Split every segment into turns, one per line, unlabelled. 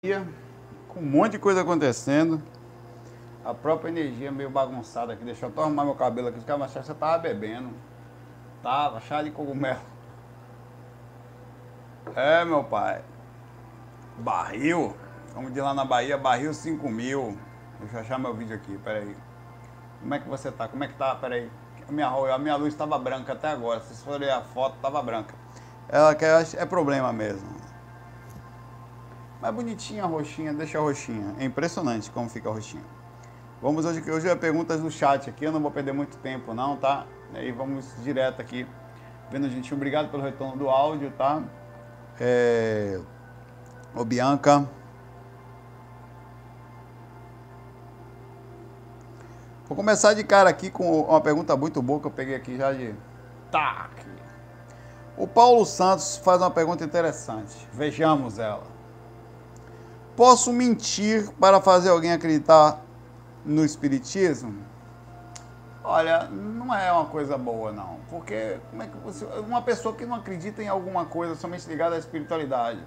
com um monte de coisa acontecendo. A própria energia meio bagunçada aqui. Deixa eu até arrumar meu cabelo aqui. Os você tava bebendo. Tava, chá de cogumelo. É, meu pai. Barril. Vamos de lá na Bahia, barril 5 mil. Deixa eu achar meu vídeo aqui, peraí. Como é que você tá? Como é que tá? Peraí. A minha, a minha luz estava branca até agora. Se vocês forem a foto, estava branca. Ela quer, é problema mesmo. Mas bonitinha a roxinha, deixa a roxinha. É impressionante como fica a roxinha. Vamos hoje, hoje é perguntas do chat aqui, eu não vou perder muito tempo não, tá? E vamos direto aqui. Vendo, gente, obrigado pelo retorno do áudio, tá? É... Ô, Bianca. Vou começar de cara aqui com uma pergunta muito boa que eu peguei aqui já de... Tá! O Paulo Santos faz uma pergunta interessante. Vejamos ela. Posso mentir para fazer alguém acreditar no Espiritismo? Olha, não é uma coisa boa, não. Porque como é que você. Uma pessoa que não acredita em alguma coisa somente ligada à espiritualidade,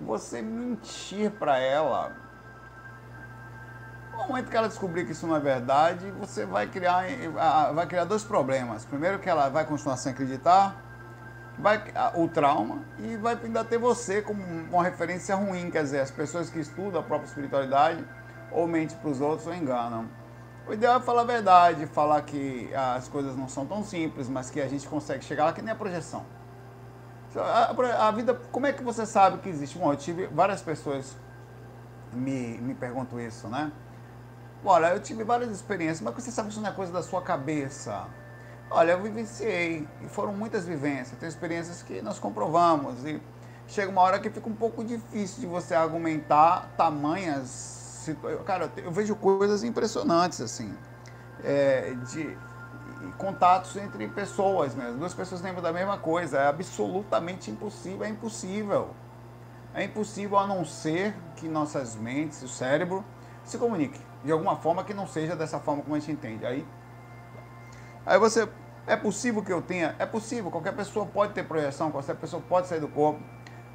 você mentir para ela. No momento que ela descobrir que isso não é verdade, você vai criar, vai criar dois problemas. Primeiro que ela vai continuar sem acreditar, vai o trauma e vai ainda ter você como uma referência ruim, quer dizer, as pessoas que estudam a própria espiritualidade ou mentem para os outros ou enganam. O ideal é falar a verdade, falar que as coisas não são tão simples, mas que a gente consegue chegar lá que nem a projeção. A, a vida, como é que você sabe que existe? Bom, eu tive várias pessoas me, me perguntam isso, né? Olha, eu tive várias experiências, mas você sabe que isso não é coisa da sua cabeça. Olha, eu vivenciei e foram muitas vivências, tem experiências que nós comprovamos e chega uma hora que fica um pouco difícil de você argumentar tamanhas cara, eu vejo coisas impressionantes assim, é, de contatos entre pessoas mesmo, duas pessoas lembram da mesma coisa, é absolutamente impossível, é impossível, é impossível a não ser que nossas mentes, o cérebro se comuniquem de alguma forma que não seja dessa forma como a gente entende. Aí Aí você, é possível que eu tenha? É possível, qualquer pessoa pode ter projeção, qualquer pessoa pode sair do corpo.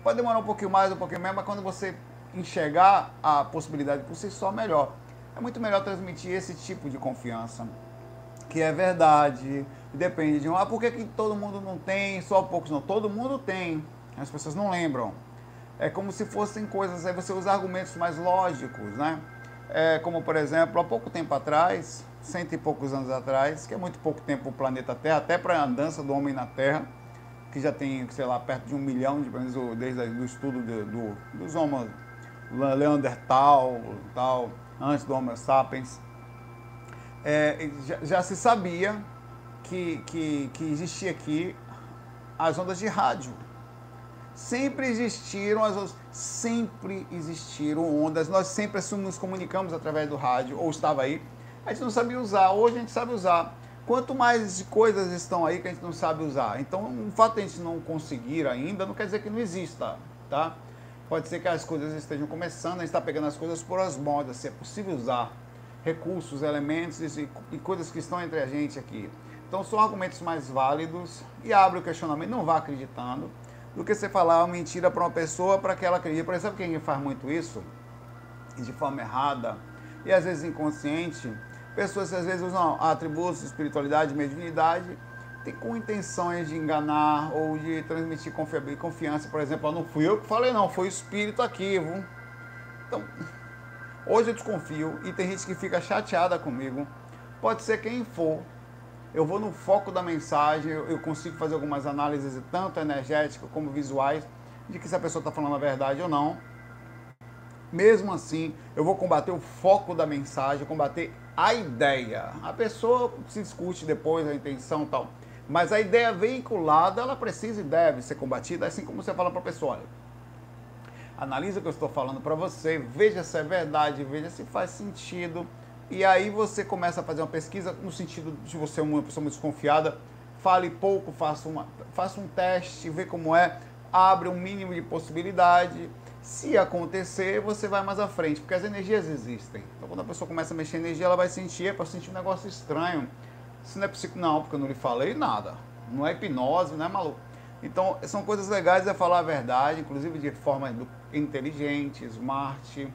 Pode demorar um pouquinho mais, um pouquinho menos, mas quando você enxergar a possibilidade por si só, melhor. É muito melhor transmitir esse tipo de confiança, que é verdade, depende de um. Ah, por que, que todo mundo não tem, só poucos não? Todo mundo tem, as pessoas não lembram. É como se fossem coisas, aí você usa argumentos mais lógicos, né? É, como, por exemplo, há pouco tempo atrás, cento e poucos anos atrás, que é muito pouco tempo o planeta Terra, até para a andança do homem na Terra, que já tem, sei lá, perto de um milhão de desde o estudo do, do, dos homens Leandertal, tal, antes do Homo sapiens, é, já, já, se sabia que, que, que existia aqui as ondas de rádio. Sempre existiram as ondas, sempre existiram ondas, nós sempre nos comunicamos através do rádio, ou estava aí, a gente não sabia usar. Hoje a gente sabe usar. Quanto mais coisas estão aí que a gente não sabe usar. Então, o fato de a gente não conseguir ainda não quer dizer que não exista, tá? Pode ser que as coisas estejam começando, a gente está pegando as coisas por as modas, se é possível usar recursos, elementos e, e coisas que estão entre a gente aqui. Então, são argumentos mais válidos e abre o questionamento, não vá acreditando, do que você falar uma mentira para uma pessoa para que ela acredite. Por exemplo, quem faz muito isso, de forma errada, e às vezes inconsciente, Pessoas que às vezes usam atributos, espiritualidade, mediunidade, tem com intenções de enganar ou de transmitir confiança. Por exemplo, não fui eu que falei, não, foi o espírito aqui. Viu? Então, hoje eu desconfio e tem gente que fica chateada comigo. Pode ser quem for. Eu vou no foco da mensagem, eu consigo fazer algumas análises, tanto energéticas como visuais, de que se a pessoa está falando a verdade ou não. Mesmo assim, eu vou combater o foco da mensagem, combater a ideia. A pessoa se discute depois a intenção e tal. Mas a ideia veiculada, ela precisa e deve ser combatida, assim como você fala para a pessoa. Olha, analisa o que eu estou falando para você, veja se é verdade, veja se faz sentido. E aí você começa a fazer uma pesquisa no sentido de você ser uma pessoa muito desconfiada. Fale pouco, faça, uma, faça um teste, vê como é, abre um mínimo de possibilidade se acontecer, você vai mais à frente, porque as energias existem. Então, quando a pessoa começa a mexer energia, ela vai sentir, é para sentir um negócio estranho. Se não é psico, não, porque eu não lhe falei nada. Não é hipnose, não é maluco. Então, são coisas legais é falar a verdade, inclusive de forma inteligente, smart,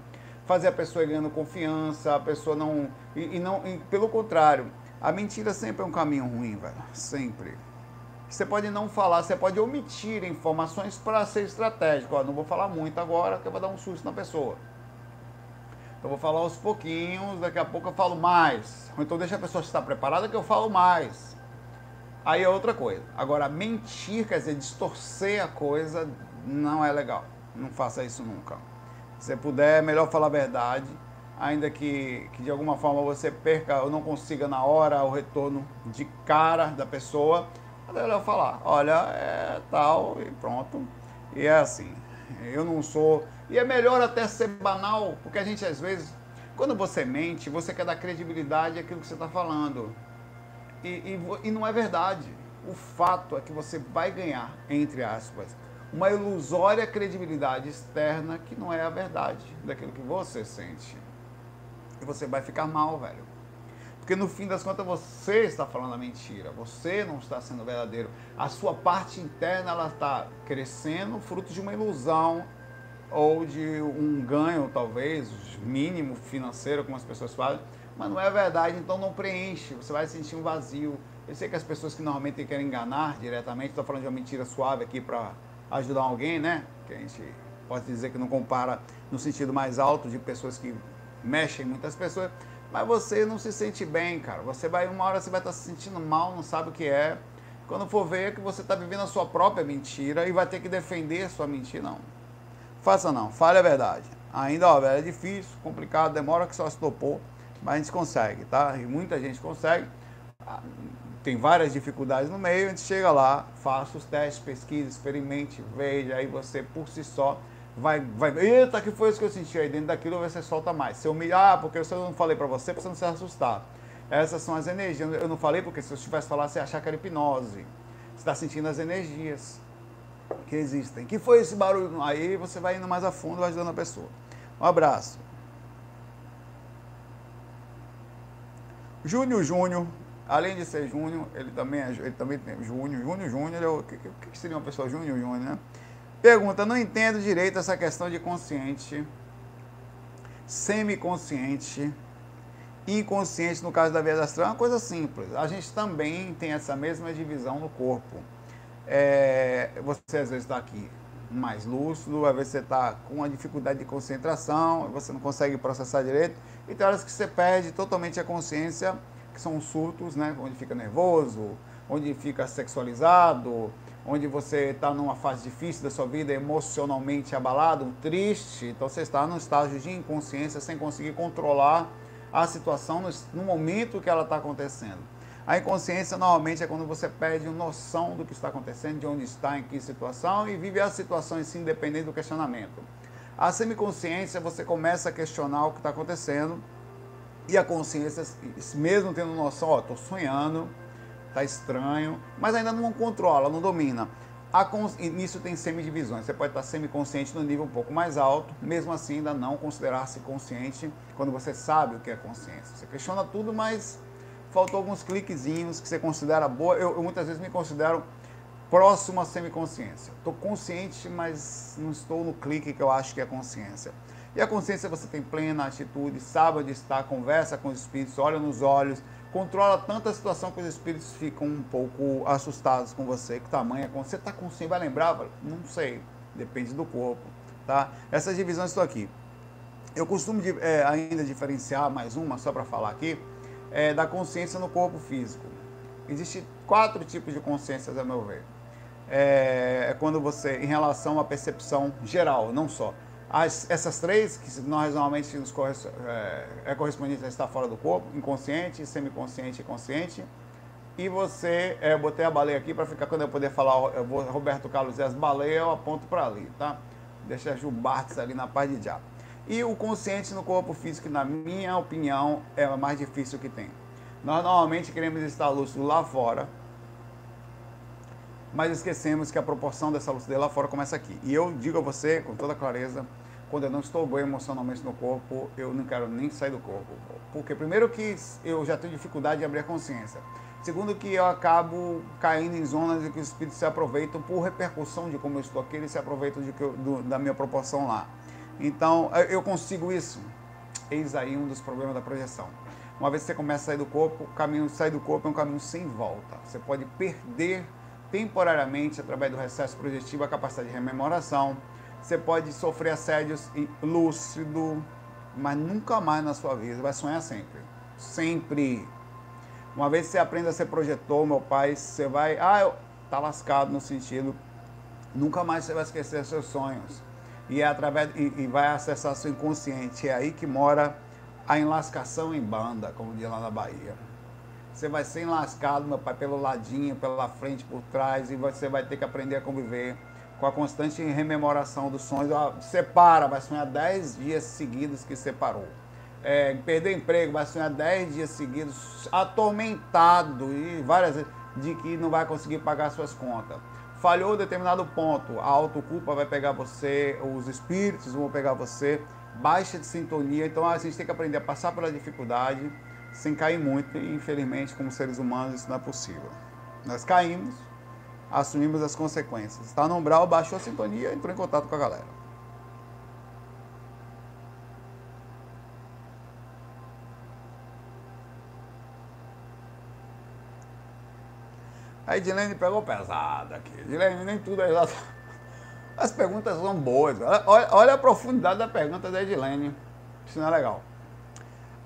fazer a pessoa ganhando confiança, a pessoa não. E, e não e, pelo contrário, a mentira sempre é um caminho ruim, velho. Sempre. Você pode não falar, você pode omitir informações para ser estratégico. Ó, não vou falar muito agora, porque eu vou dar um susto na pessoa. Então vou falar aos pouquinhos, daqui a pouco eu falo mais. Então deixa a pessoa estar preparada que eu falo mais. Aí é outra coisa. Agora, mentir, quer dizer, distorcer a coisa, não é legal. Não faça isso nunca. Se puder, é melhor falar a verdade, ainda que, que de alguma forma você perca ou não consiga na hora o retorno de cara da pessoa, melhor falar, olha, é tal e pronto. E é assim. Eu não sou. E é melhor até ser banal, porque a gente às vezes, quando você mente, você quer dar credibilidade àquilo que você está falando. E, e, e não é verdade. O fato é que você vai ganhar, entre aspas, uma ilusória credibilidade externa que não é a verdade daquilo que você sente. E você vai ficar mal, velho. Porque no fim das contas você está falando a mentira, você não está sendo verdadeiro. A sua parte interna ela está crescendo fruto de uma ilusão ou de um ganho, talvez, mínimo financeiro, como as pessoas falam, mas não é verdade, então não preenche, você vai sentir um vazio. Eu sei que as pessoas que normalmente querem enganar diretamente, estou falando de uma mentira suave aqui para ajudar alguém, né? Que a gente pode dizer que não compara no sentido mais alto de pessoas que mexem muitas pessoas, mas você não se sente bem, cara. Você vai, uma hora você vai estar se sentindo mal, não sabe o que é. Quando for ver é que você está vivendo a sua própria mentira e vai ter que defender sua mentira, não. Faça não, fale a verdade. Ainda, ó, velho, é difícil, complicado, demora que só se topou, mas a gente consegue, tá? E muita gente consegue. Ah, tem várias dificuldades no meio, a gente chega lá, faça os testes, pesquise, experimente, veja, aí você por si só vai, vai, eita, que foi isso que eu senti aí dentro daquilo, você solta mais. Se humilhar, ah, porque eu não falei para você, para você não se assustar. Essas são as energias. Eu não falei porque se eu tivesse falado, você ia achar que era hipnose. Você está sentindo as energias que existem. Que foi esse barulho? Aí você vai indo mais a fundo, vai ajudando a pessoa. Um abraço. Júnior Júnior, além de ser Júnior, ele também, é, ele também tem Júnior. Júnior Júnior, o que, que seria uma pessoa Júnior Júnior, né? Pergunta: não entendo direito essa questão de consciente, semiconsciente, inconsciente no caso da vida astral. É uma coisa simples. A gente também tem essa mesma divisão no corpo. É, você às vezes está aqui mais lúcido, às vezes você está com uma dificuldade de concentração, você não consegue processar direito, e tem horas que você perde totalmente a consciência, que são os surtos, né? onde fica nervoso, onde fica sexualizado, onde você está numa fase difícil da sua vida, emocionalmente abalado, triste, então você está num estágio de inconsciência sem conseguir controlar a situação no, momento que ela está acontecendo. A inconsciência normalmente é quando você perde noção do que está acontecendo, de onde está, em que situação e vive as situações assim, independente do questionamento. A semiconsciência você começa a questionar o que está acontecendo e a consciência, mesmo tendo noção, ó, estou sonhando, tá estranho, mas ainda não controla, não domina. Nisso tem semidivisões. Você pode estar semiconsciente no nível um pouco mais alto, mesmo assim ainda não considerar-se consciente quando você sabe o que é consciência. Você questiona tudo, mas faltou alguns cliquezinhos que você considera boa. Eu, eu muitas vezes me considero próximo à semiconsciência. Estou consciente, mas não estou no clique que eu acho que é consciência. E a consciência você tem plena atitude, sabe onde está, conversa com os espíritos, olha nos olhos, controla tanta situação que os espíritos ficam um pouco assustados com você. Que tamanho é Você está consciente, vai lembrar? Não sei, depende do corpo. Tá? Essas divisões estão aqui. Eu costumo é, ainda diferenciar mais uma, só para falar aqui, é, da consciência no corpo físico. Existem quatro tipos de consciências, a meu ver. É, é quando você, em relação à percepção geral, não só. As, essas três, que nós normalmente nos é, é correspondente a estar fora do corpo, inconsciente, semiconsciente e consciente. E você, é, eu botei a baleia aqui para ficar, quando eu poder falar, eu vou, Roberto Carlos e as baleias, eu aponto para ali, tá? Deixa a Gilbartes ali na paz de diabo. E o consciente no corpo físico, na minha opinião, é o mais difícil que tem. Nós normalmente queremos estar lúcido lá fora, mas esquecemos que a proporção dessa lucidez lá fora começa aqui. E eu digo a você com toda clareza, quando eu não estou bem emocionalmente no corpo, eu não quero nem sair do corpo. Porque primeiro que eu já tenho dificuldade de abrir a consciência. Segundo que eu acabo caindo em zonas em que os espíritos se aproveitam por repercussão de como eu estou aqui, eles se aproveitam eu, do, da minha proporção lá. Então, eu consigo isso. Eis aí um dos problemas da projeção. Uma vez que você começa a sair do corpo, o caminho sair do corpo é um caminho sem volta. Você pode perder temporariamente, através do recesso projetivo, a capacidade de rememoração. Você pode sofrer assédios lúcido, mas nunca mais na sua vida. Você vai sonhar sempre. Sempre. Uma vez que você aprende a ser projetor, meu pai, você vai. Ah, eu, tá lascado no sentido. Nunca mais você vai esquecer seus sonhos. E, é através, e, e vai acessar seu inconsciente. É aí que mora a enlascação em banda, como diz lá na Bahia. Você vai ser enlascado, meu pai, pelo ladinho, pela frente, por trás, e você vai ter que aprender a conviver com a constante rememoração dos sonhos. Separa, vai sonhar 10 dias seguidos que separou. É, perder emprego, vai sonhar 10 dias seguidos, atormentado e várias vezes, de que não vai conseguir pagar suas contas. Falhou determinado ponto, a autoculpa vai pegar você, os espíritos vão pegar você baixa de sintonia. Então a gente tem que aprender a passar pela dificuldade sem cair muito. E infelizmente, como seres humanos, isso não é possível. Nós caímos, assumimos as consequências. Está no umbral, baixou a sintonia, entrou em contato com a galera. A Edilene pegou pesado aqui. Edilene, nem tudo é exato. As perguntas são boas. Olha, olha a profundidade da pergunta da Edilene. Isso não é legal.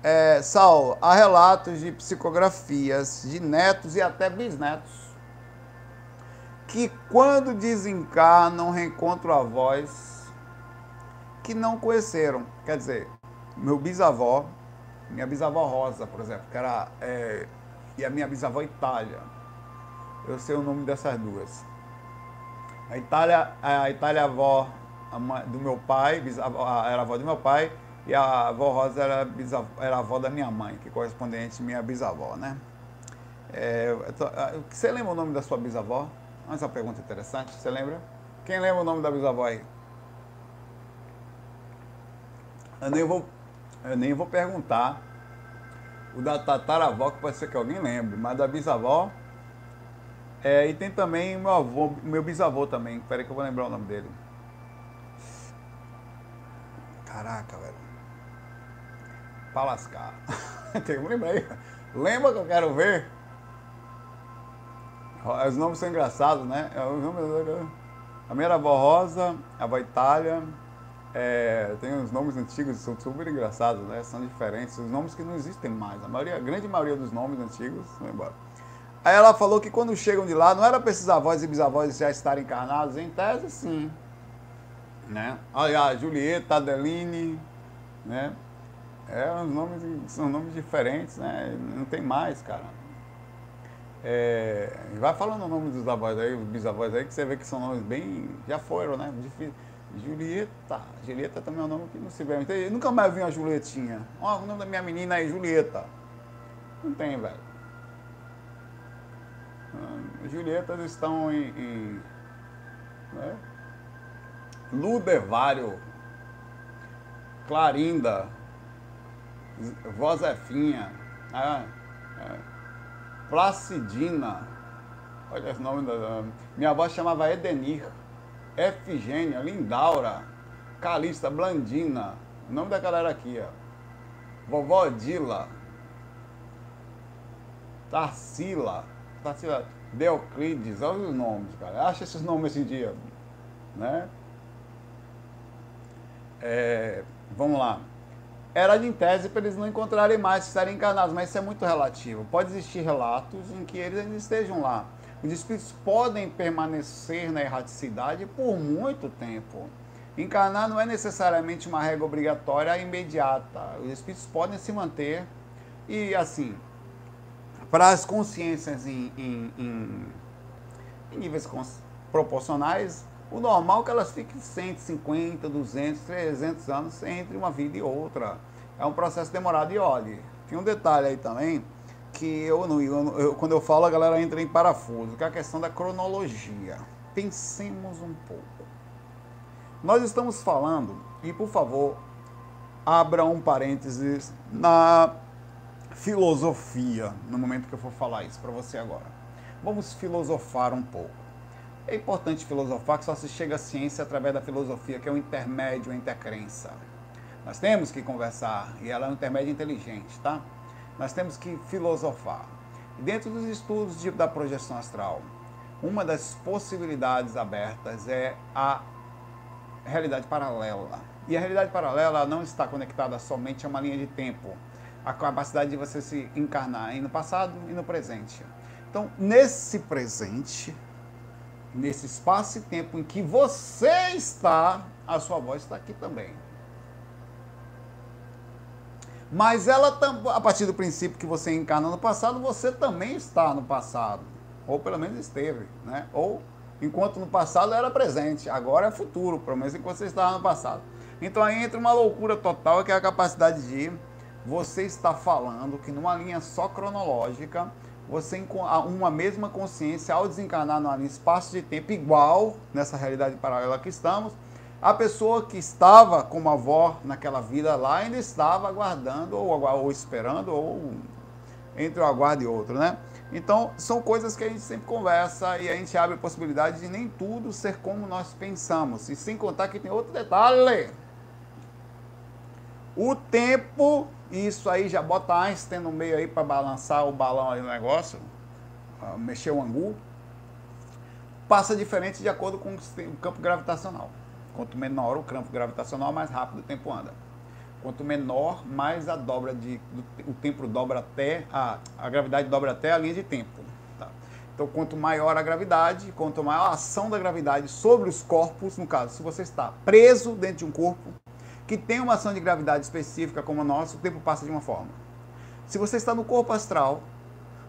É, Saulo, há relatos de psicografias de netos e até bisnetos que, quando desencarnam, reencontram avós que não conheceram. Quer dizer, meu bisavó, minha bisavó Rosa, por exemplo, que era. É, e a minha bisavó Itália. Eu sei o nome dessas duas. A Itália, a Itália avó do meu pai, era avó do meu pai, e a avó Rosa era, bisavó, era avó da minha mãe, que é correspondente minha bisavó, né? É, você lembra o nome da sua bisavó? Mas uma pergunta interessante, você lembra? Quem lembra o nome da bisavó aí? Eu nem vou, eu nem vou perguntar. O da tataravó, que pode ser que alguém lembre, mas da bisavó, é, e tem também meu avô, meu bisavô também. Peraí que eu vou lembrar o nome dele. Caraca, velho. Pra lascar. tem que lembrar aí. Lembra que eu quero ver? Os nomes são engraçados, né? É a minha era a avó Rosa, a avó Itália. É, tem os nomes antigos, são super engraçados, né? São diferentes. Os nomes que não existem mais. A, maioria, a grande maioria dos nomes antigos vão embora. Aí ela falou que quando chegam de lá, não era para esses avós e bisavós já estarem encarnados, em tese sim. Né? Olha, a Julieta, Adeline, né? É, os nomes, são nomes diferentes, né? Não tem mais, cara. É, vai falando o nome dos avós aí, os bisavós aí, que você vê que são nomes bem. Já foram, né? Difícil. Julieta. Julieta também é um nome que não se vê. Então, nunca mais vi uma Julietinha. Ó, o nome da minha menina é Julieta. Não tem, velho. Julietas estão em, em né? Ludevário, Clarinda, Vozefinha, é, é, Placidina, olha os nomes da. Minha avó chamava Edenir, Efigênia, Lindaura, Calista, Blandina, o nome da galera aqui, ó. Vovó Dila, Tarsila, Tarsila, Deoclides, olha os nomes, cara. Acha esses nomes esse dia, né? É, vamos lá. Era de tese para eles não encontrarem mais, estarem encarnados, mas isso é muito relativo. Pode existir relatos em que eles ainda estejam lá. Os espíritos podem permanecer na erraticidade por muito tempo. Encarnar não é necessariamente uma regra obrigatória imediata. Os espíritos podem se manter e assim, para as consciências em, em, em, em níveis proporcionais, o normal é que elas fiquem 150, 200, 300 anos entre uma vida e outra. É um processo demorado. E olhe, tem um detalhe aí também, que eu, eu, eu, quando eu falo a galera entra em parafuso, que é a questão da cronologia. Pensemos um pouco. Nós estamos falando, e por favor, abra um parênteses na filosofia no momento que eu for falar isso para você agora. Vamos filosofar um pouco. É importante filosofar que só se chega à ciência através da filosofia, que é o intermédio entre a crença. Nós temos que conversar, e ela é um intermédio inteligente, tá? Nós temos que filosofar. Dentro dos estudos de, da projeção astral, uma das possibilidades abertas é a realidade paralela. E a realidade paralela não está conectada somente a uma linha de tempo, a capacidade de você se encarnar no passado e no presente. Então, nesse presente, nesse espaço e tempo em que você está, a sua voz está aqui também. Mas ela, a partir do princípio que você encarna no passado, você também está no passado. Ou pelo menos esteve, né? Ou enquanto no passado era presente, agora é futuro, pelo menos enquanto você estava no passado. Então aí entra uma loucura total, que é a capacidade de você estar falando que numa linha só cronológica, você uma mesma consciência ao desencarnar linha espaço de tempo igual nessa realidade paralela que estamos, a pessoa que estava como avó naquela vida lá ainda estava aguardando ou, ou esperando ou entre o aguardo e outro, né? Então, são coisas que a gente sempre conversa e a gente abre a possibilidade de nem tudo ser como nós pensamos. E sem contar que tem outro detalhe. O tempo, isso aí já bota Einstein no meio aí para balançar o balão aí no negócio, mexer o angu, passa diferente de acordo com o campo gravitacional. Quanto menor o campo gravitacional, mais rápido o tempo anda. Quanto menor, mais a dobra de. O tempo dobra até. A, a gravidade dobra até a linha de tempo. Tá? Então, quanto maior a gravidade, quanto maior a ação da gravidade sobre os corpos, no caso, se você está preso dentro de um corpo que tem uma ação de gravidade específica como o nosso, o tempo passa de uma forma. Se você está no corpo astral,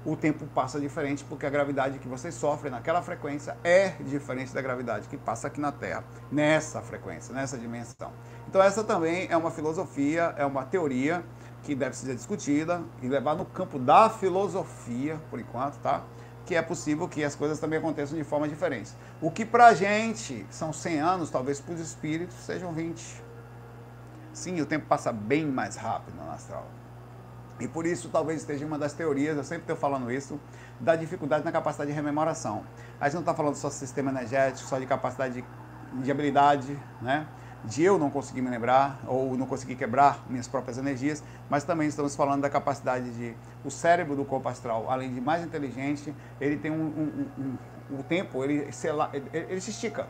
o tempo passa diferente porque a gravidade que você sofre naquela frequência é diferente da gravidade que passa aqui na Terra, nessa frequência, nessa dimensão. Então essa também é uma filosofia, é uma teoria que deve ser discutida e levar no campo da filosofia, por enquanto, tá? Que é possível que as coisas também aconteçam de forma diferente. O que pra gente são 100 anos, talvez para os espíritos sejam 20. Sim, o tempo passa bem mais rápido no astral. E por isso talvez esteja uma das teorias, eu sempre estou falando isso, da dificuldade na capacidade de rememoração. A gente não está falando só de sistema energético, só de capacidade de, de habilidade, né? de eu não conseguir me lembrar ou não conseguir quebrar minhas próprias energias, mas também estamos falando da capacidade de o cérebro do corpo astral, além de mais inteligente, ele tem um, um, um, um o tempo, ele se, ele, ele se estica.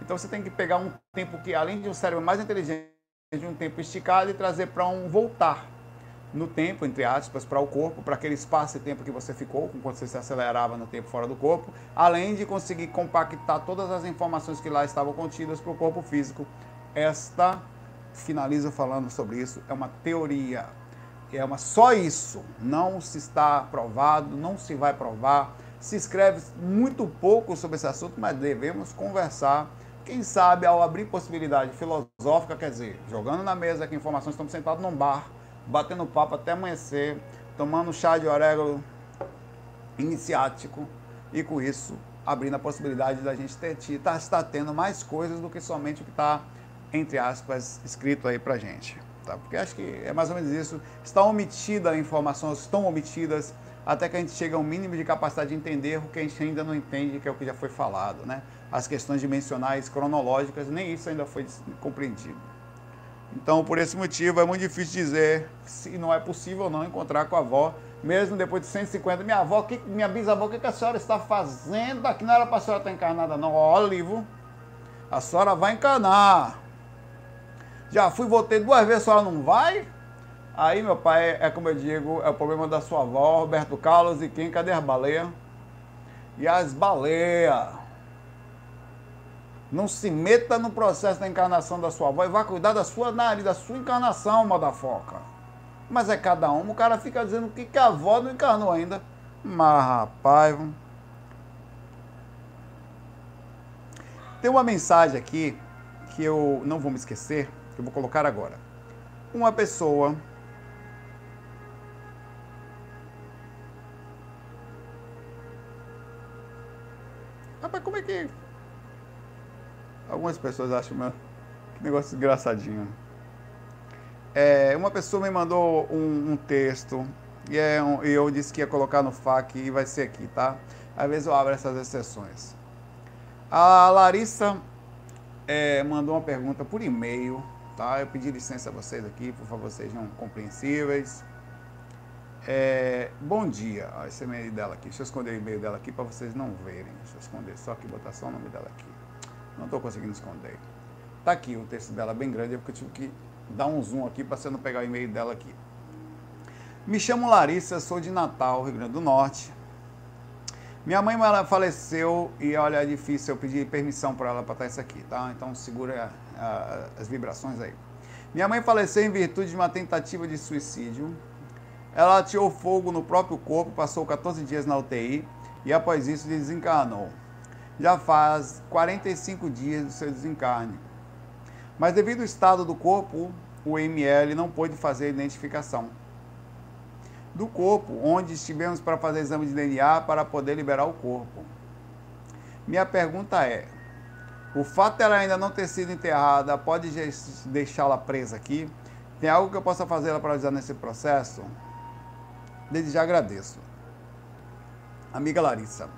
Então você tem que pegar um tempo que, além de um cérebro mais inteligente, de um tempo esticado e trazer para um voltar no tempo, entre aspas, para o corpo, para aquele espaço e tempo que você ficou, quando você se acelerava no tempo fora do corpo, além de conseguir compactar todas as informações que lá estavam contidas para o corpo físico. Esta, finalizo falando sobre isso, é uma teoria. É uma só isso, não se está provado, não se vai provar. Se escreve muito pouco sobre esse assunto, mas devemos conversar. Quem sabe ao abrir possibilidade filosófica, quer dizer, jogando na mesa que informações estamos sentados num bar, batendo papo até amanhecer, tomando chá de orégano iniciático e com isso abrindo a possibilidade da gente ter, tá, estar tendo mais coisas do que somente o que está, entre aspas, escrito aí pra gente. Tá? Porque acho que é mais ou menos isso. Está omitida informações, estão omitidas, até que a gente chegue ao mínimo de capacidade de entender o que a gente ainda não entende, que é o que já foi falado. Né? As questões dimensionais, cronológicas, nem isso ainda foi compreendido. Então, por esse motivo, é muito difícil dizer se não é possível não encontrar com a avó, mesmo depois de 150. Minha avó, que, minha bisavó, o que, que a senhora está fazendo aqui? Não era para a senhora estar encarnada, não. Ó, livro. A senhora vai encarnar. Já fui, voltei duas vezes, a senhora não vai? Aí, meu pai, é como eu digo, é o problema da sua avó, Roberto Carlos, e quem? Cadê as baleias? E as baleias? Não se meta no processo da encarnação da sua avó e vá cuidar da sua nariz, da sua encarnação, madafoca. Mas é cada um, o cara fica dizendo que, que a avó não encarnou ainda. Mas, rapaz. Tem uma mensagem aqui que eu não vou me esquecer, que eu vou colocar agora. Uma pessoa Rapaz, como é que Algumas pessoas acham meu, que negócio engraçadinho. É, uma pessoa me mandou um, um texto E é um, eu disse que ia colocar no FAQ e vai ser aqui, tá? Às vezes eu abro essas exceções. A Larissa é, mandou uma pergunta por e-mail, tá? Eu pedi licença a vocês aqui, por favor, sejam compreensíveis. É, bom dia, esse é o e-mail dela aqui. Deixa eu esconder o e-mail dela aqui para vocês não verem. Deixa eu esconder só aqui, botar só o nome dela aqui. Não estou conseguindo esconder. Tá aqui o texto dela bem grande, é porque eu tive que dar um zoom aqui para você não pegar o e-mail dela aqui. Me chamo Larissa, sou de Natal, Rio Grande do Norte. Minha mãe faleceu e olha, é difícil eu pedir permissão para ela para estar isso aqui, tá? Então segura as vibrações aí. Minha mãe faleceu em virtude de uma tentativa de suicídio. Ela atirou fogo no próprio corpo, passou 14 dias na UTI e após isso desencarnou. Já faz 45 dias do seu desencarne. Mas devido ao estado do corpo, o ML não pôde fazer a identificação do corpo, onde estivemos para fazer exame de DNA para poder liberar o corpo. Minha pergunta é: o fato dela ainda não ter sido enterrada pode deixá-la presa aqui? Tem algo que eu possa fazer para ajudar nesse processo? Desde já agradeço. Amiga Larissa,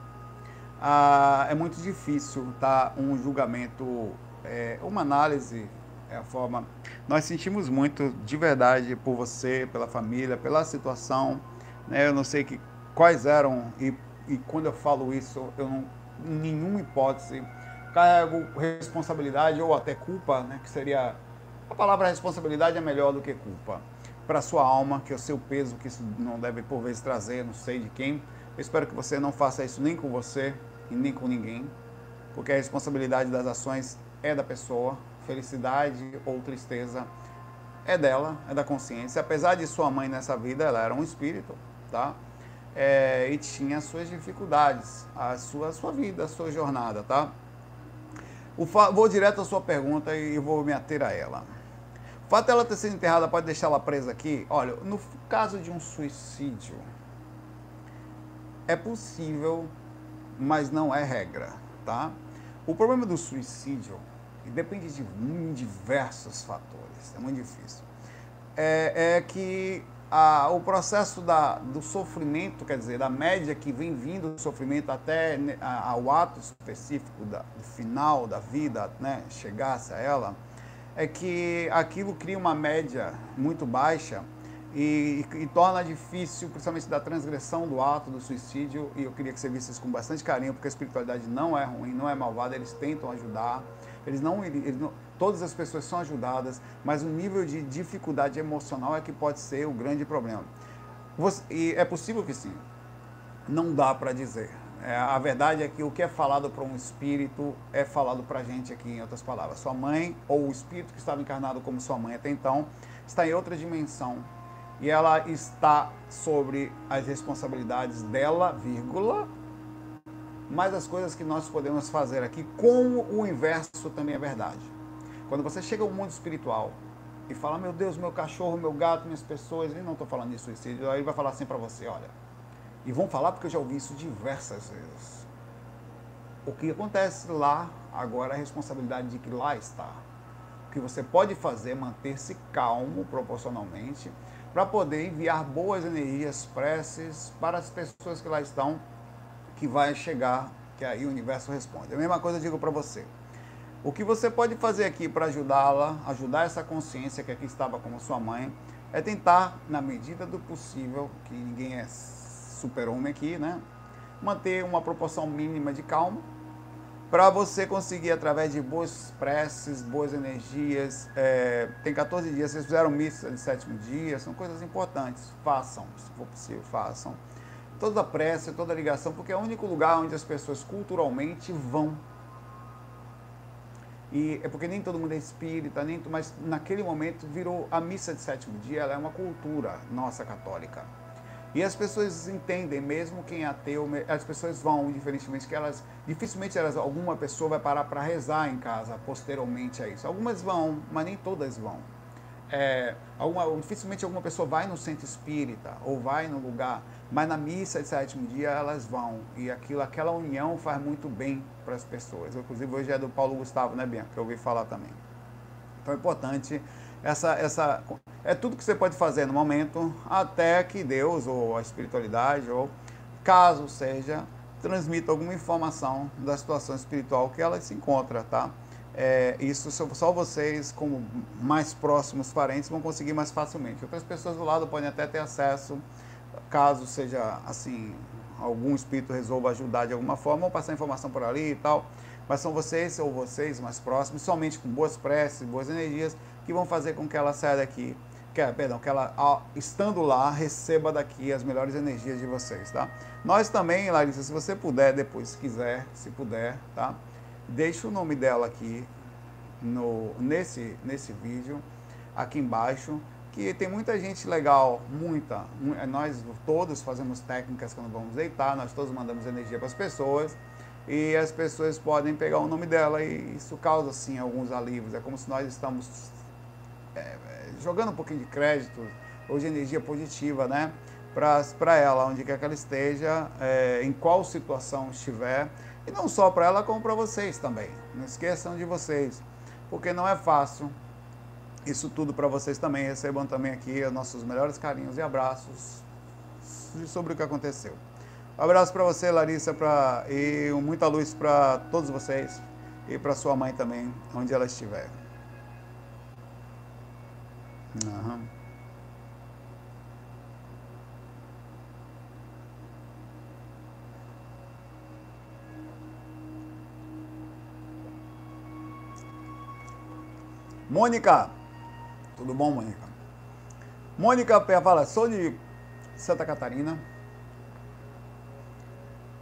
ah, é muito difícil tá, um julgamento, é, uma análise é a forma. Nós sentimos muito de verdade por você, pela família, pela situação. Né? Eu não sei que, quais eram, e, e quando eu falo isso, eu não, em nenhuma hipótese, carrego responsabilidade ou até culpa, né? que seria. A palavra responsabilidade é melhor do que culpa. Para sua alma, que é o seu peso, que isso não deve por vezes trazer, não sei de quem. Eu espero que você não faça isso nem com você e nem com ninguém, porque a responsabilidade das ações é da pessoa, felicidade ou tristeza é dela, é da consciência. Apesar de sua mãe nessa vida, ela era um espírito, tá? É, e tinha suas dificuldades, a sua, a sua vida, a sua jornada, tá? Vou direto à sua pergunta e vou me ater a ela. O fato dela ter sido enterrada pode deixá-la presa aqui? Olha, no caso de um suicídio, é possível, mas não é regra, tá? O problema do suicídio depende de diversos fatores, é muito difícil. É, é que a, o processo da, do sofrimento, quer dizer, da média que vem vindo do sofrimento até a, ao ato específico da, do final da vida, né, chegasse a ela, é que aquilo cria uma média muito baixa e, e, e, torna difícil, principalmente da transgressão do ato do suicídio. E eu queria que você visse isso com bastante carinho, porque a espiritualidade não é ruim, não é malvada, eles tentam ajudar. Eles não, eles não, todas as pessoas são ajudadas, mas o nível de dificuldade emocional é que pode ser o grande problema. Você, e é possível que sim. Não dá para dizer. É, a verdade é que o que é falado para um espírito é falado para a gente aqui, em outras palavras. Sua mãe, ou o espírito que estava encarnado como sua mãe até então, está em outra dimensão. E ela está sobre as responsabilidades dela, vírgula, mas as coisas que nós podemos fazer aqui, como o inverso também é verdade. Quando você chega ao mundo espiritual e fala, meu Deus, meu cachorro, meu gato, minhas pessoas, e não estou falando de suicídio, aí ele vai falar assim para você, olha, e vão falar porque eu já ouvi isso diversas vezes. O que acontece lá, agora é a responsabilidade de que lá está. O que você pode fazer é manter-se calmo proporcionalmente para poder enviar boas energias, preces para as pessoas que lá estão que vai chegar, que aí o universo responde. A mesma coisa eu digo para você. O que você pode fazer aqui para ajudá-la, ajudar essa consciência que aqui estava como sua mãe, é tentar, na medida do possível, que ninguém é super-homem aqui, né? Manter uma proporção mínima de calma para você conseguir, através de boas preces, boas energias. É, tem 14 dias, vocês fizeram missa de sétimo dia, são coisas importantes. Façam, se for possível, façam toda prece, toda ligação, porque é o único lugar onde as pessoas culturalmente vão. E é porque nem todo mundo é espírita, nem, mas naquele momento virou a missa de sétimo dia, ela é uma cultura nossa católica. E as pessoas entendem, mesmo quem é ateu, as pessoas vão, diferentemente que elas, dificilmente elas, alguma pessoa vai parar para rezar em casa posteriormente a isso. Algumas vão, mas nem todas vão. É, alguma, dificilmente alguma pessoa vai no centro espírita ou vai no lugar mas na missa de sétimo dia elas vão. E aquilo, aquela união faz muito bem para as pessoas. Inclusive hoje é do Paulo Gustavo, né, Bianca? Que eu ouvi falar também. Então é importante essa, essa, É tudo que você pode fazer no momento, até que Deus ou a espiritualidade, ou caso seja, transmita alguma informação da situação espiritual que ela se encontra, tá? É, isso só vocês, como mais próximos parentes, vão conseguir mais facilmente. Outras pessoas do lado podem até ter acesso, caso seja assim, algum espírito resolva ajudar de alguma forma, ou passar informação por ali e tal. Mas são vocês ou vocês mais próximos, somente com boas preces, boas energias, que vão fazer com que ela saia daqui, que, perdão, que ela, estando lá, receba daqui as melhores energias de vocês, tá? Nós também, Larissa, se você puder, depois, se quiser, se puder, tá? Deixa o nome dela aqui no, nesse, nesse vídeo, aqui embaixo, que tem muita gente legal, muita. Nós todos fazemos técnicas quando vamos deitar, nós todos mandamos energia para as pessoas e as pessoas podem pegar o nome dela e isso causa, assim, alguns alívios. É como se nós estamos é, jogando um pouquinho de crédito ou de energia positiva, né? Para ela, onde quer que ela esteja, é, em qual situação estiver. E não só para ela, como para vocês também. Não esqueçam de vocês, porque não é fácil. Isso tudo para vocês também. Recebam também aqui os nossos melhores carinhos e abraços sobre o que aconteceu. Um abraço para você, Larissa, pra, e muita luz para todos vocês e para sua mãe também, onde ela estiver. Uhum. Mônica, tudo bom, Mônica? Mônica fala, sou de Santa Catarina.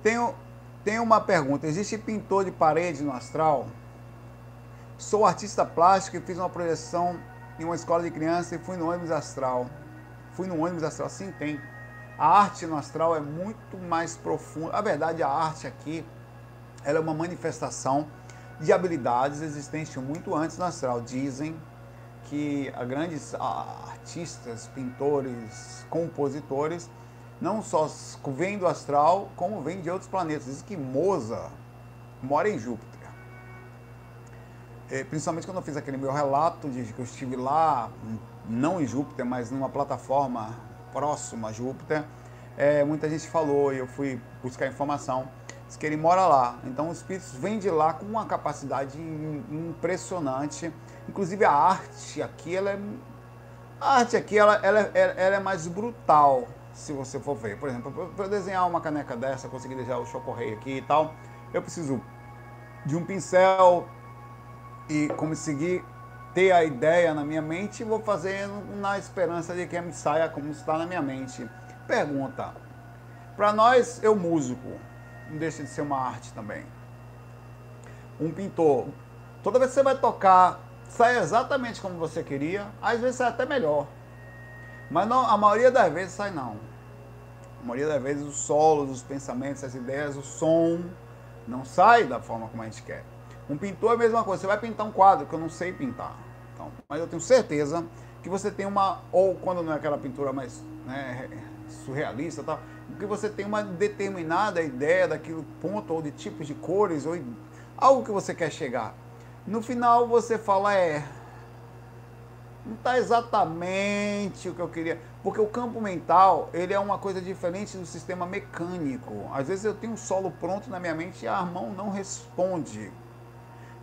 Tenho, tenho uma pergunta: existe pintor de parede no astral? Sou artista plástico e fiz uma projeção em uma escola de criança e fui no ônibus astral. Fui no ônibus astral, sim, tem. A arte no astral é muito mais profunda. A verdade, a arte aqui, ela é uma manifestação de habilidades existentes muito antes no astral. Dizem que grandes artistas, pintores, compositores, não só vêm do astral, como vêm de outros planetas. Diz que Mozart mora em Júpiter. É, principalmente quando eu fiz aquele meu relato de que eu estive lá, não em Júpiter, mas numa plataforma próxima a Júpiter, é, muita gente falou e eu fui buscar informação, diz que ele mora lá. Então os espíritos vêm de lá com uma capacidade impressionante. Inclusive a arte aqui, ela é, a arte aqui ela, ela, ela é mais brutal, se você for ver. Por exemplo, para desenhar uma caneca dessa, conseguir deixar o chocorreio aqui e tal, eu preciso de um pincel, e conseguir ter a ideia na minha mente, vou fazer na esperança de que me saia como está na minha mente. Pergunta: para nós, eu músico, não deixa de ser uma arte também. Um pintor, toda vez que você vai tocar, sai exatamente como você queria, às vezes sai até melhor. Mas não, a maioria das vezes sai não. A maioria das vezes os solos, os pensamentos, as ideias, o som não sai da forma como a gente quer. Um pintor é a mesma coisa. Você vai pintar um quadro que eu não sei pintar. Então, mas eu tenho certeza que você tem uma, ou quando não é aquela pintura mais né, surrealista, tal, que você tem uma determinada ideia daquele ponto ou de tipos de cores ou algo que você quer chegar. No final você fala é não está exatamente o que eu queria, porque o campo mental ele é uma coisa diferente do sistema mecânico. Às vezes eu tenho um solo pronto na minha mente e a mão não responde.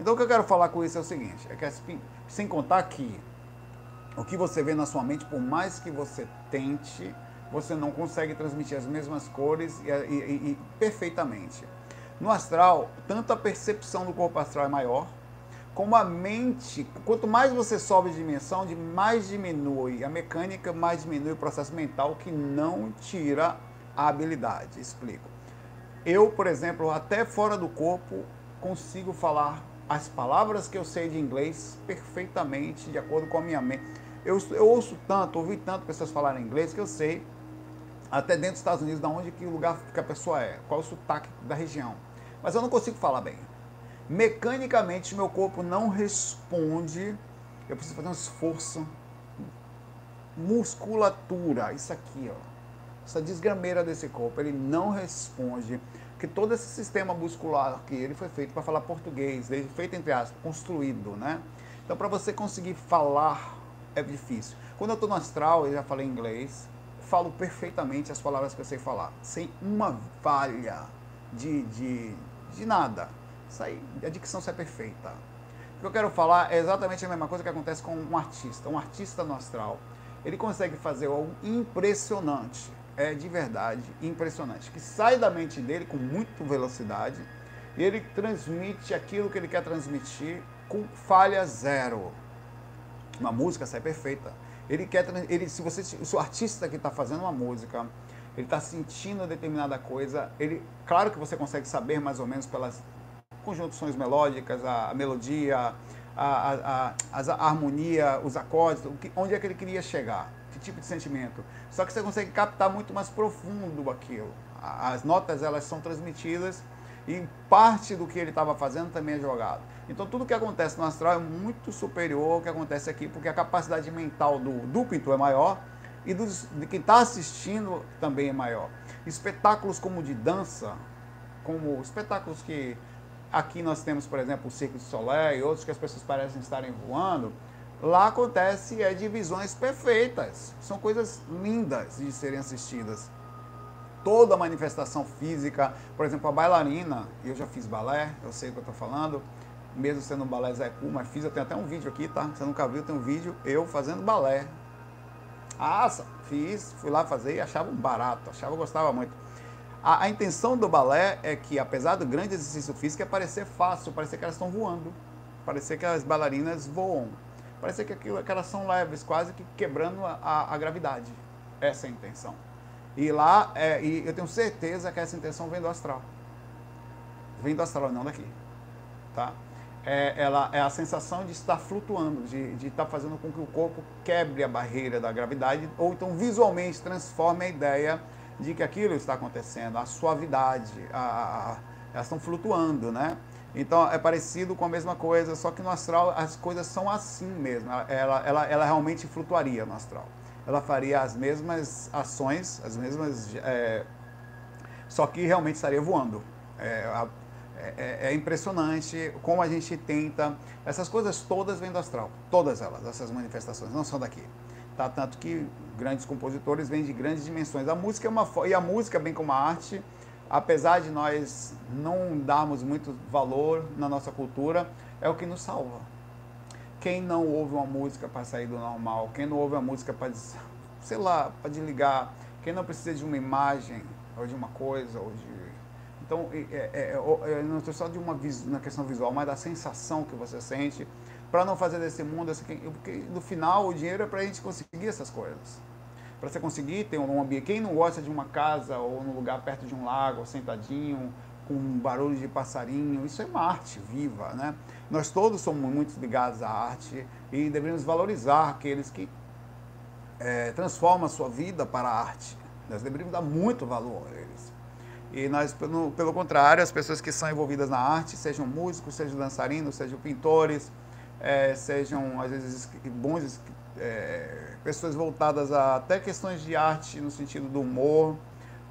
Então o que eu quero falar com isso é o seguinte, é que assim, sem contar que o que você vê na sua mente, por mais que você tente, você não consegue transmitir as mesmas cores e, e, e, perfeitamente. No astral, tanto a percepção do corpo astral é maior, como a mente, quanto mais você sobe de dimensão, mais diminui a mecânica, mais diminui o processo mental que não tira a habilidade. Explico. Eu, por exemplo, até fora do corpo, consigo falar as palavras que eu sei de inglês perfeitamente de acordo com a minha mente. Eu, eu ouço tanto, ouvi tanto pessoas falarem inglês que eu sei até dentro dos Estados Unidos, da onde que o lugar que a pessoa é, qual o sotaque da região. Mas eu não consigo falar bem. Mecanicamente, meu corpo não responde. Eu preciso fazer um esforço. Musculatura, isso aqui, ó. Essa desgrameira desse corpo, ele não responde que todo esse sistema muscular que ele foi feito para falar português, feito entre aspas, construído, né? Então para você conseguir falar é difícil. Quando eu estou no astral, eu já falei inglês, falo perfeitamente as palavras que eu sei falar, sem uma falha de, de, de nada. Isso aí, a dicção sai perfeita. O que eu quero falar é exatamente a mesma coisa que acontece com um artista. Um artista no astral, ele consegue fazer algo impressionante, é de verdade impressionante, que sai da mente dele com muita velocidade e ele transmite aquilo que ele quer transmitir com falha zero. Uma música sai perfeita. Ele quer, ele, se você, se o artista que está fazendo uma música, ele está sentindo determinada coisa, ele, claro que você consegue saber mais ou menos pelas conjunções melódicas, a, a melodia, a, a, a, harmonia, os acordes, onde é que ele queria chegar, tipo de sentimento. Só que você consegue captar muito mais profundo aquilo. As notas elas são transmitidas e parte do que ele estava fazendo também é jogado. Então tudo que acontece no astral é muito superior ao que acontece aqui, porque a capacidade mental do, do pintor é maior e dos, de quem está assistindo também é maior. Espetáculos como de dança, como espetáculos que aqui nós temos, por exemplo, o Circo de Solé e outros que as pessoas parecem estarem voando, lá acontece é divisões perfeitas. São coisas lindas de serem assistidas toda manifestação física, por exemplo, a bailarina, eu já fiz balé, eu sei o que eu estou falando, mesmo sendo um balé Zé Cu, mas fiz, eu tenho até um vídeo aqui, tá? Você nunca viu, tem um vídeo eu fazendo balé. Ah, fiz, fui lá fazer e achava barato, achava, gostava muito. A, a, intenção do balé é que, apesar do grande exercício físico, é parecer fácil, parecer que elas estão voando, parecer que as bailarinas voam, parecer que, aquilo, que elas são leves, quase que quebrando a, a, a gravidade. Essa é a intenção. E lá, é, e eu tenho certeza que essa intenção vem do astral. Vem do astral, não daqui. Tá? É, ela, é a sensação de estar flutuando, de, de estar fazendo com que o corpo quebre a barreira da gravidade, ou então visualmente transforme a ideia de que aquilo está acontecendo, a suavidade, a, a, elas estão flutuando, né? Então é parecido com a mesma coisa, só que no astral as coisas são assim mesmo, ela, ela, ela realmente flutuaria no astral ela faria as mesmas ações, as mesmas. É, só que realmente estaria voando. É, é, é, impressionante como a gente tenta. Essas coisas todas vêm do astral, todas elas, essas manifestações, não são daqui. Tá? Tanto que grandes compositores vêm de grandes dimensões. A música é uma e a música, bem como a arte, apesar de nós não darmos muito valor na nossa cultura, é o que nos salva. Quem não ouve uma música para sair do normal, quem não ouve uma música para, sei lá, para desligar, quem não precisa de uma imagem ou de uma coisa, ou de. Então, é, é, é, não estou só de uma na questão visual, mas da sensação que você sente, para não fazer desse mundo, porque no final o dinheiro é para a gente conseguir essas coisas. Para você conseguir ter um ambiente. Quem não gosta de uma casa ou num lugar perto de um lago, sentadinho, com barulho de passarinho, isso é uma arte viva, né? Nós todos somos muito ligados à arte e devemos valorizar aqueles que é, transformam a sua vida para a arte. Nós deveríamos dar muito valor a eles. E nós, pelo, pelo contrário, as pessoas que são envolvidas na arte, sejam músicos, sejam dançarinos, sejam pintores, é, sejam às vezes bons, é, pessoas voltadas a até questões de arte no sentido do humor,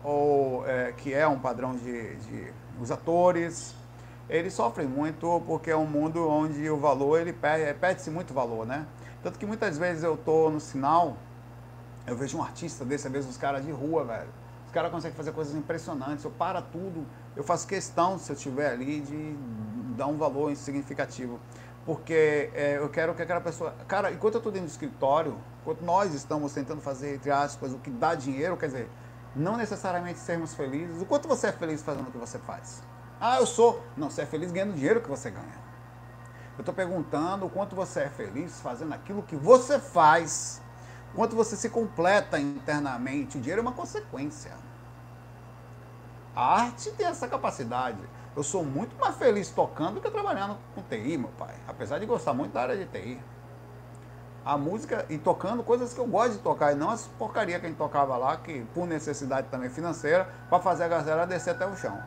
ou é, que é um padrão de, de os atores, eles sofrem muito porque é um mundo onde o valor, ele perde, perde-se muito valor, né? Tanto que muitas vezes eu tô no sinal, eu vejo um artista desse, às vezes os caras de rua, velho. Os caras conseguem fazer coisas impressionantes. Eu para tudo, eu faço questão, se eu estiver ali, de dar um valor significativo. Porque é, eu quero que aquela pessoa. Cara, enquanto eu estou dentro do escritório, enquanto nós estamos tentando fazer, entre aspas, o que dá dinheiro, quer dizer, não necessariamente sermos felizes. O quanto você é feliz fazendo o que você faz? Ah, eu sou. Não, você é feliz ganhando o dinheiro que você ganha. Eu estou perguntando o quanto você é feliz fazendo aquilo que você faz. Quanto você se completa internamente. O dinheiro é uma consequência. A arte tem essa capacidade. Eu sou muito mais feliz tocando do que trabalhando com TI, meu pai. Apesar de gostar muito da área de TI a música e tocando coisas que eu gosto de tocar, e não as porcaria que a gente tocava lá, que por necessidade também financeira, para fazer a galera descer até o chão.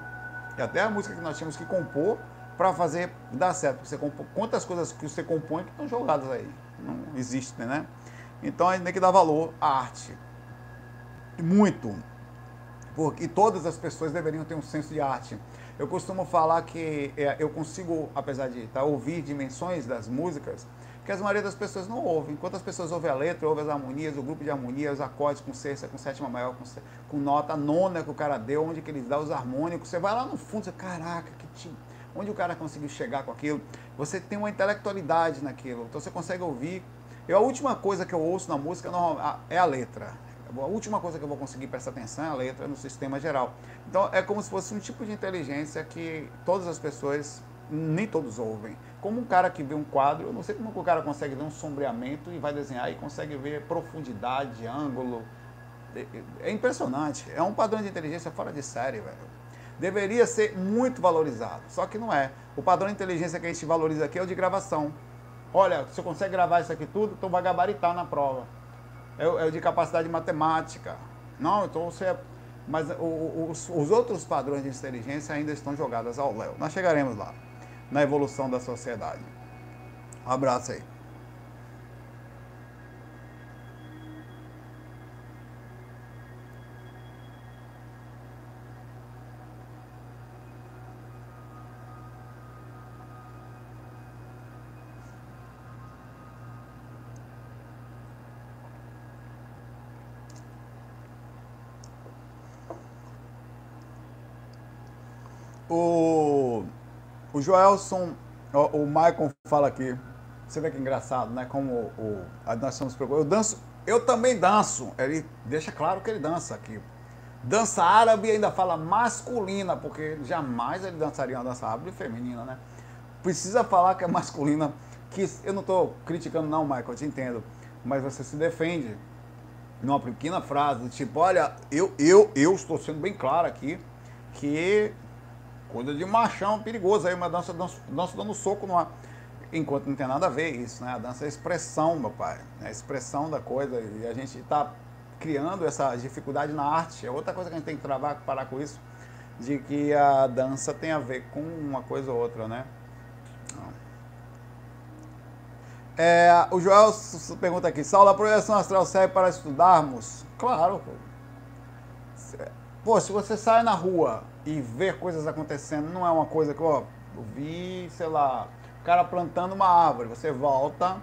E até a música que nós tínhamos que compor para fazer dar certo. Você compor, quantas coisas que você compõe que estão jogadas aí? Não existem, né? Então a gente tem que dar valor à arte. Muito. Porque todas as pessoas deveriam ter um senso de arte. Eu costumo falar que é, eu consigo, apesar de tá, ouvir dimensões das músicas, que a maioria das pessoas não ouvem. Enquanto as pessoas ouvem a letra, ouvem as harmonias, o grupo de harmonias, os acordes com sexta, com sétima maior, com, com nota nona que o cara deu, onde que ele dá os harmônicos, você vai lá no fundo, você, caraca, que tipo, onde o cara conseguiu chegar com aquilo? Você tem uma intelectualidade naquilo, então você consegue ouvir. Eu, a última coisa que eu ouço na música é a letra. A última coisa que eu vou conseguir prestar atenção é a letra no sistema geral. Então é como se fosse um tipo de inteligência que todas as pessoas, nem todos ouvem. Como um cara que vê um quadro, eu não sei como o cara consegue ver um sombreamento e vai desenhar e consegue ver profundidade, ângulo. É impressionante. É um padrão de inteligência fora de série, velho. Deveria ser muito valorizado, só que não é. O padrão de inteligência que a gente valoriza aqui é o de gravação. Olha, você consegue gravar isso aqui tudo, então vai gabaritar na prova é, é de capacidade matemática. Não, então você. É, mas o, os, os outros padrões de inteligência ainda estão jogados ao léu. Nós chegaremos lá, na evolução da sociedade. Um abraço aí. O, o Joelson, o, o Michael fala aqui, você vê que engraçado, né? Como o, o, nós estamos Eu danço, eu também danço. Ele deixa claro que ele dança aqui. Dança árabe ainda fala masculina, porque jamais ele dançaria uma dança árabe feminina, né? Precisa falar que é masculina, que eu não estou criticando não, Michael, eu te entendo, mas você se defende numa pequena frase, tipo, olha, eu, eu, eu estou sendo bem claro aqui que Coisa de machão perigoso aí, uma dança, dança, dança dando soco no ar. Enquanto não tem nada a ver isso, né? A dança é expressão, meu pai. É expressão da coisa. E a gente está criando essa dificuldade na arte. É outra coisa que a gente tem que travar, parar com isso. De que a dança tem a ver com uma coisa ou outra, né? É, o Joel pergunta aqui, Saulo, a projeção astral serve para estudarmos? Claro. Se você sai na rua e ver coisas acontecendo não é uma coisa que, ó, eu vi, sei lá, o cara plantando uma árvore, você volta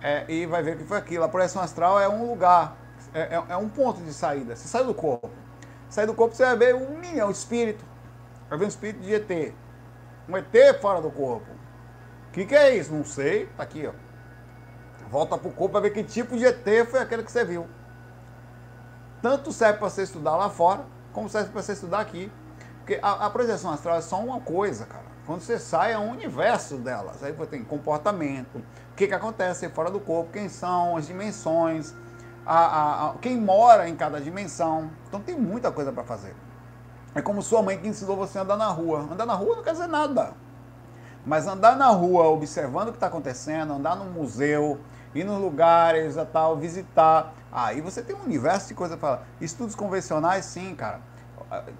é, e vai ver o que foi aquilo. A projeção astral é um lugar, é, é, é, um ponto de saída. Você sai do corpo. Sai do corpo, você vai ver um milhão de espírito. Vai ver um espírito de ET. Um ET fora do corpo. O que, que é isso? Não sei. Tá aqui, ó. Volta pro corpo para ver que tipo de ET foi aquele que você viu. Tanto serve para você estudar lá fora, como serve para você estudar aqui. Porque a, a, projeção astral é só uma coisa, cara. Quando você sai, é um universo delas. Aí você tem comportamento, o que, que acontece fora do corpo, quem são, as dimensões, a, a, quem mora em cada dimensão. Então tem muita coisa para fazer. É como sua mãe que ensinou você a andar na rua. Andar na rua não quer dizer nada. Mas andar na rua, observando o que está acontecendo, andar no museu, ir nos lugares, tal, visitar. Aí você tem um universo de coisa para falar. Estudos convencionais, sim, cara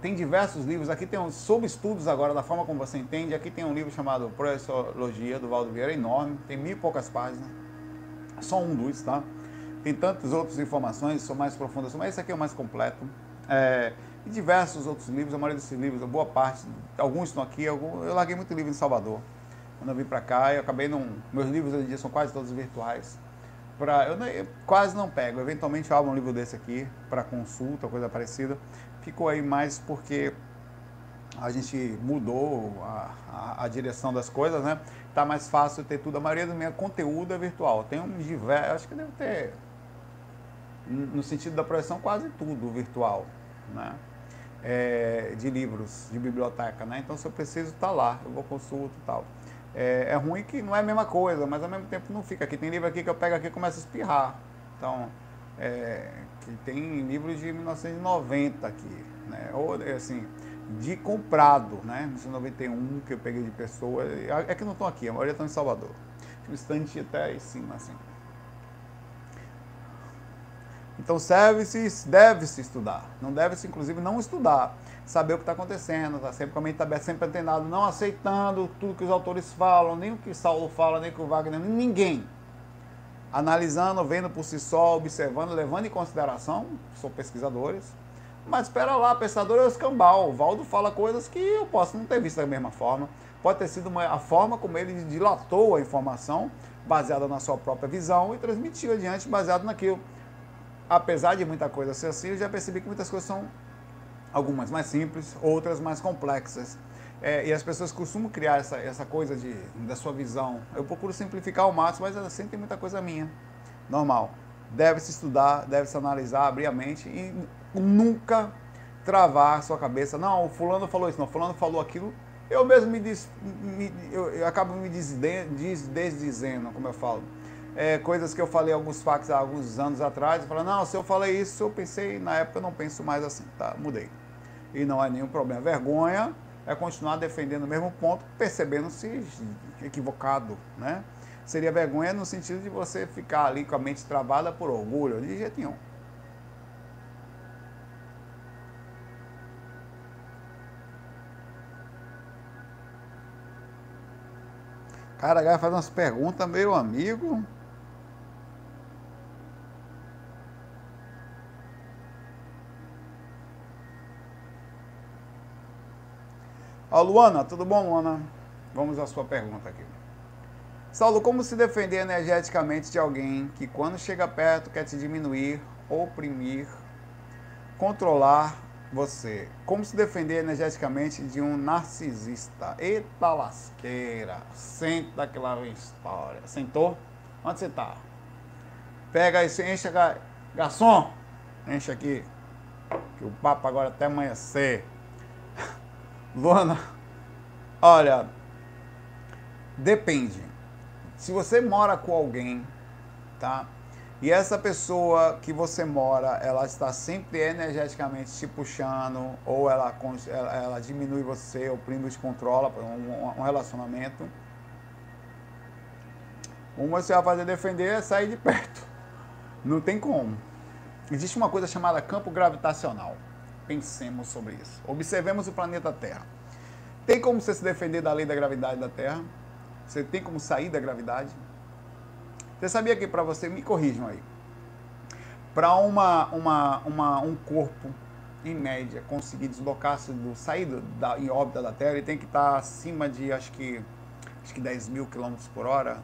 tem diversos livros, aqui tem um sobre estudos agora, da forma como você entende, aqui tem um livro chamado Projeciologia, do Valdo Vieira, enorme, tem mil e poucas páginas, só um dos, tá? Tem tantas outras informações, são mais profundas, mas esse aqui é o mais completo. É, e diversos outros livros, a maioria desses livros, a boa parte, alguns estão aqui, alguns, eu larguei muito livro em Salvador. Quando eu vim para cá, eu acabei não. Meus livros hoje em dia são quase todos virtuais. Pra, eu, eu quase não pego, eventualmente eu abro um livro desse aqui para consulta, coisa parecida ficou aí mais porque a gente mudou a, a, a, direção das coisas, né? Tá mais fácil ter tudo. A maioria do meu conteúdo é virtual. Tem um diversos, acho que deve ter, no sentido da projeção, quase tudo virtual, né? É, de livros, de biblioteca, né? Então, se eu preciso, tá lá, eu vou consulto e tal. É, é, ruim que não é a mesma coisa, mas ao mesmo tempo não fica aqui. Tem livro aqui que eu pego aqui e começo a espirrar. Então, é, que tem livros de 1990 aqui, né? Ou assim, de comprado, né? 1991 que eu peguei de pessoa, é que não estão aqui, a maioria estão em Salvador. Tinha um estante até em cima, assim. Então serve-se, deve-se estudar. Não deve-se, inclusive, não estudar. Saber o que está acontecendo, tá sempre com a mente aberta, sempre antenado, não aceitando tudo que os autores falam, nem o que Saulo fala, nem o que o Wagner, ninguém analisando, vendo por si só, observando, levando em consideração, são pesquisadores. Mas espera lá, pensador é o escambau. O Valdo fala coisas que eu posso não ter visto da mesma forma. Pode ter sido uma, a forma como ele dilatou a informação baseada na sua própria visão e transmitiu adiante baseado naquilo. Apesar de muita coisa ser assim, eu já percebi que muitas coisas são algumas mais simples, outras mais complexas. É, e as pessoas costumam criar essa, essa coisa de, da sua visão. Eu procuro simplificar ao máximo, mas assim tem muita coisa minha. Normal. Deve-se estudar, deve-se analisar, abrir a mente e nunca travar sua cabeça. Não, o fulano falou isso, não, o fulano falou aquilo. Eu mesmo me, diz, me eu, eu, acabo me desdizendo, como eu falo. É, coisas que eu falei alguns fax há alguns anos atrás, falo, não, se eu falei isso, eu pensei, na época eu não penso mais assim, tá? Mudei. E não é nenhum problema. Vergonha é continuar defendendo o mesmo ponto, percebendo-se equivocado, né? Seria vergonha no sentido de você ficar ali com a mente travada por orgulho, de jeito nenhum. Cara, vai fazer umas perguntas, meu amigo. Ó, Luana, tudo bom, Luana? Vamos à sua pergunta aqui. Saulo, como se defender energeticamente de alguém que, quando chega perto, quer te diminuir, oprimir, controlar você? Como se defender energeticamente de um narcisista? Eita lasqueira! Senta que lá vem história. Sentou? Onde você tá? Pega aí, enche, garçom! Enche aqui. Que o papo agora até amanhecer. Luana, olha, depende. Se você mora com alguém, tá? E essa pessoa que você mora, ela está sempre energeticamente te puxando, ou ela, ela, ela diminui você, oprime, te controla, um, um relacionamento. Uma você vai fazer defender é sair de perto. Não tem como. Existe uma coisa chamada campo gravitacional. Pensemos sobre isso. Observemos o planeta Terra. Tem como você se defender da lei da gravidade da Terra? Você tem como sair da gravidade? Você sabia que para você, me corrijam aí, para uma, uma, uma, um corpo, em média, conseguir deslocar-se, do, sair da, em órbita da Terra, ele tem que estar acima de, acho que, acho que 10 mil quilômetros por hora,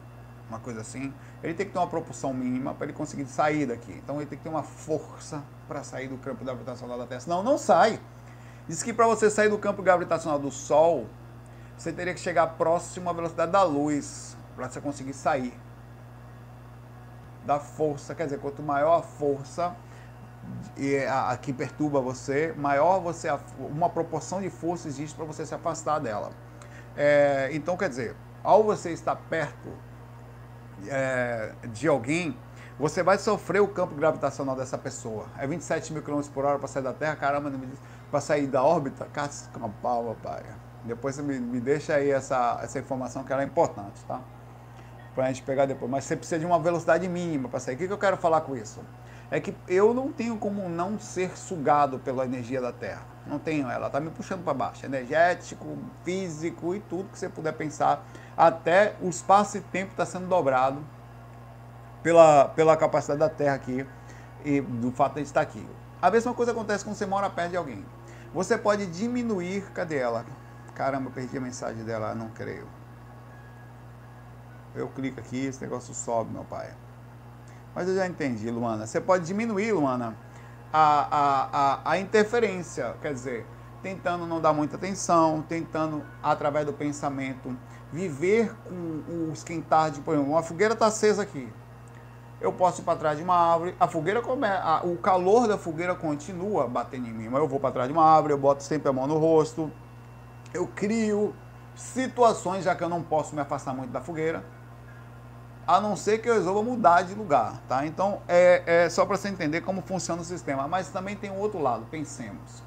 uma coisa assim. Ele tem que ter uma propulsão mínima para ele conseguir sair daqui. Então ele tem que ter uma força para sair do campo gravitacional da Terra. Senão não sai. Diz que para você sair do campo gravitacional do Sol, você teria que chegar próximo à velocidade da luz para você conseguir sair da força. Quer dizer, quanto maior a força a, a que perturba você, maior você uma proporção de força existe para você se afastar dela. É, então, quer dizer, ao você estar perto é, de alguém, você vai sofrer o campo gravitacional dessa pessoa. É 27 mil quilômetros por hora para sair da Terra, caramba, para sair da órbita, casca uma pau, pai. Depois você me, me deixa aí essa, essa informação que ela é importante, tá? Para a gente pegar depois. Mas você precisa de uma velocidade mínima para sair. O que, que eu quero falar com isso? É que eu não tenho como não ser sugado pela energia da Terra. Não tenho, ela está me puxando para baixo. Energético, físico e tudo que você puder pensar. Até o espaço e tempo está sendo dobrado pela, pela capacidade da Terra aqui e do fato de estar aqui. A mesma coisa acontece quando você mora perto de alguém. Você pode diminuir. Cadê ela? Caramba, perdi a mensagem dela, não creio. Eu clico aqui, esse negócio sobe, meu pai. Mas eu já entendi, Luana. Você pode diminuir, Luana, a, a, a, a interferência. Quer dizer, tentando não dar muita atenção, tentando, através do pensamento, viver com o esquentar de, por exemplo, uma fogueira está acesa aqui eu posso ir para trás de uma árvore, a fogueira começa, o calor da fogueira continua batendo em mim, mas eu vou para trás de uma árvore, eu boto sempre a mão no rosto, eu crio situações, já que eu não posso me afastar muito da fogueira, a não ser que eu resolva mudar de lugar, tá? Então, é, é só para você entender como funciona o sistema, mas também tem um outro lado, pensemos.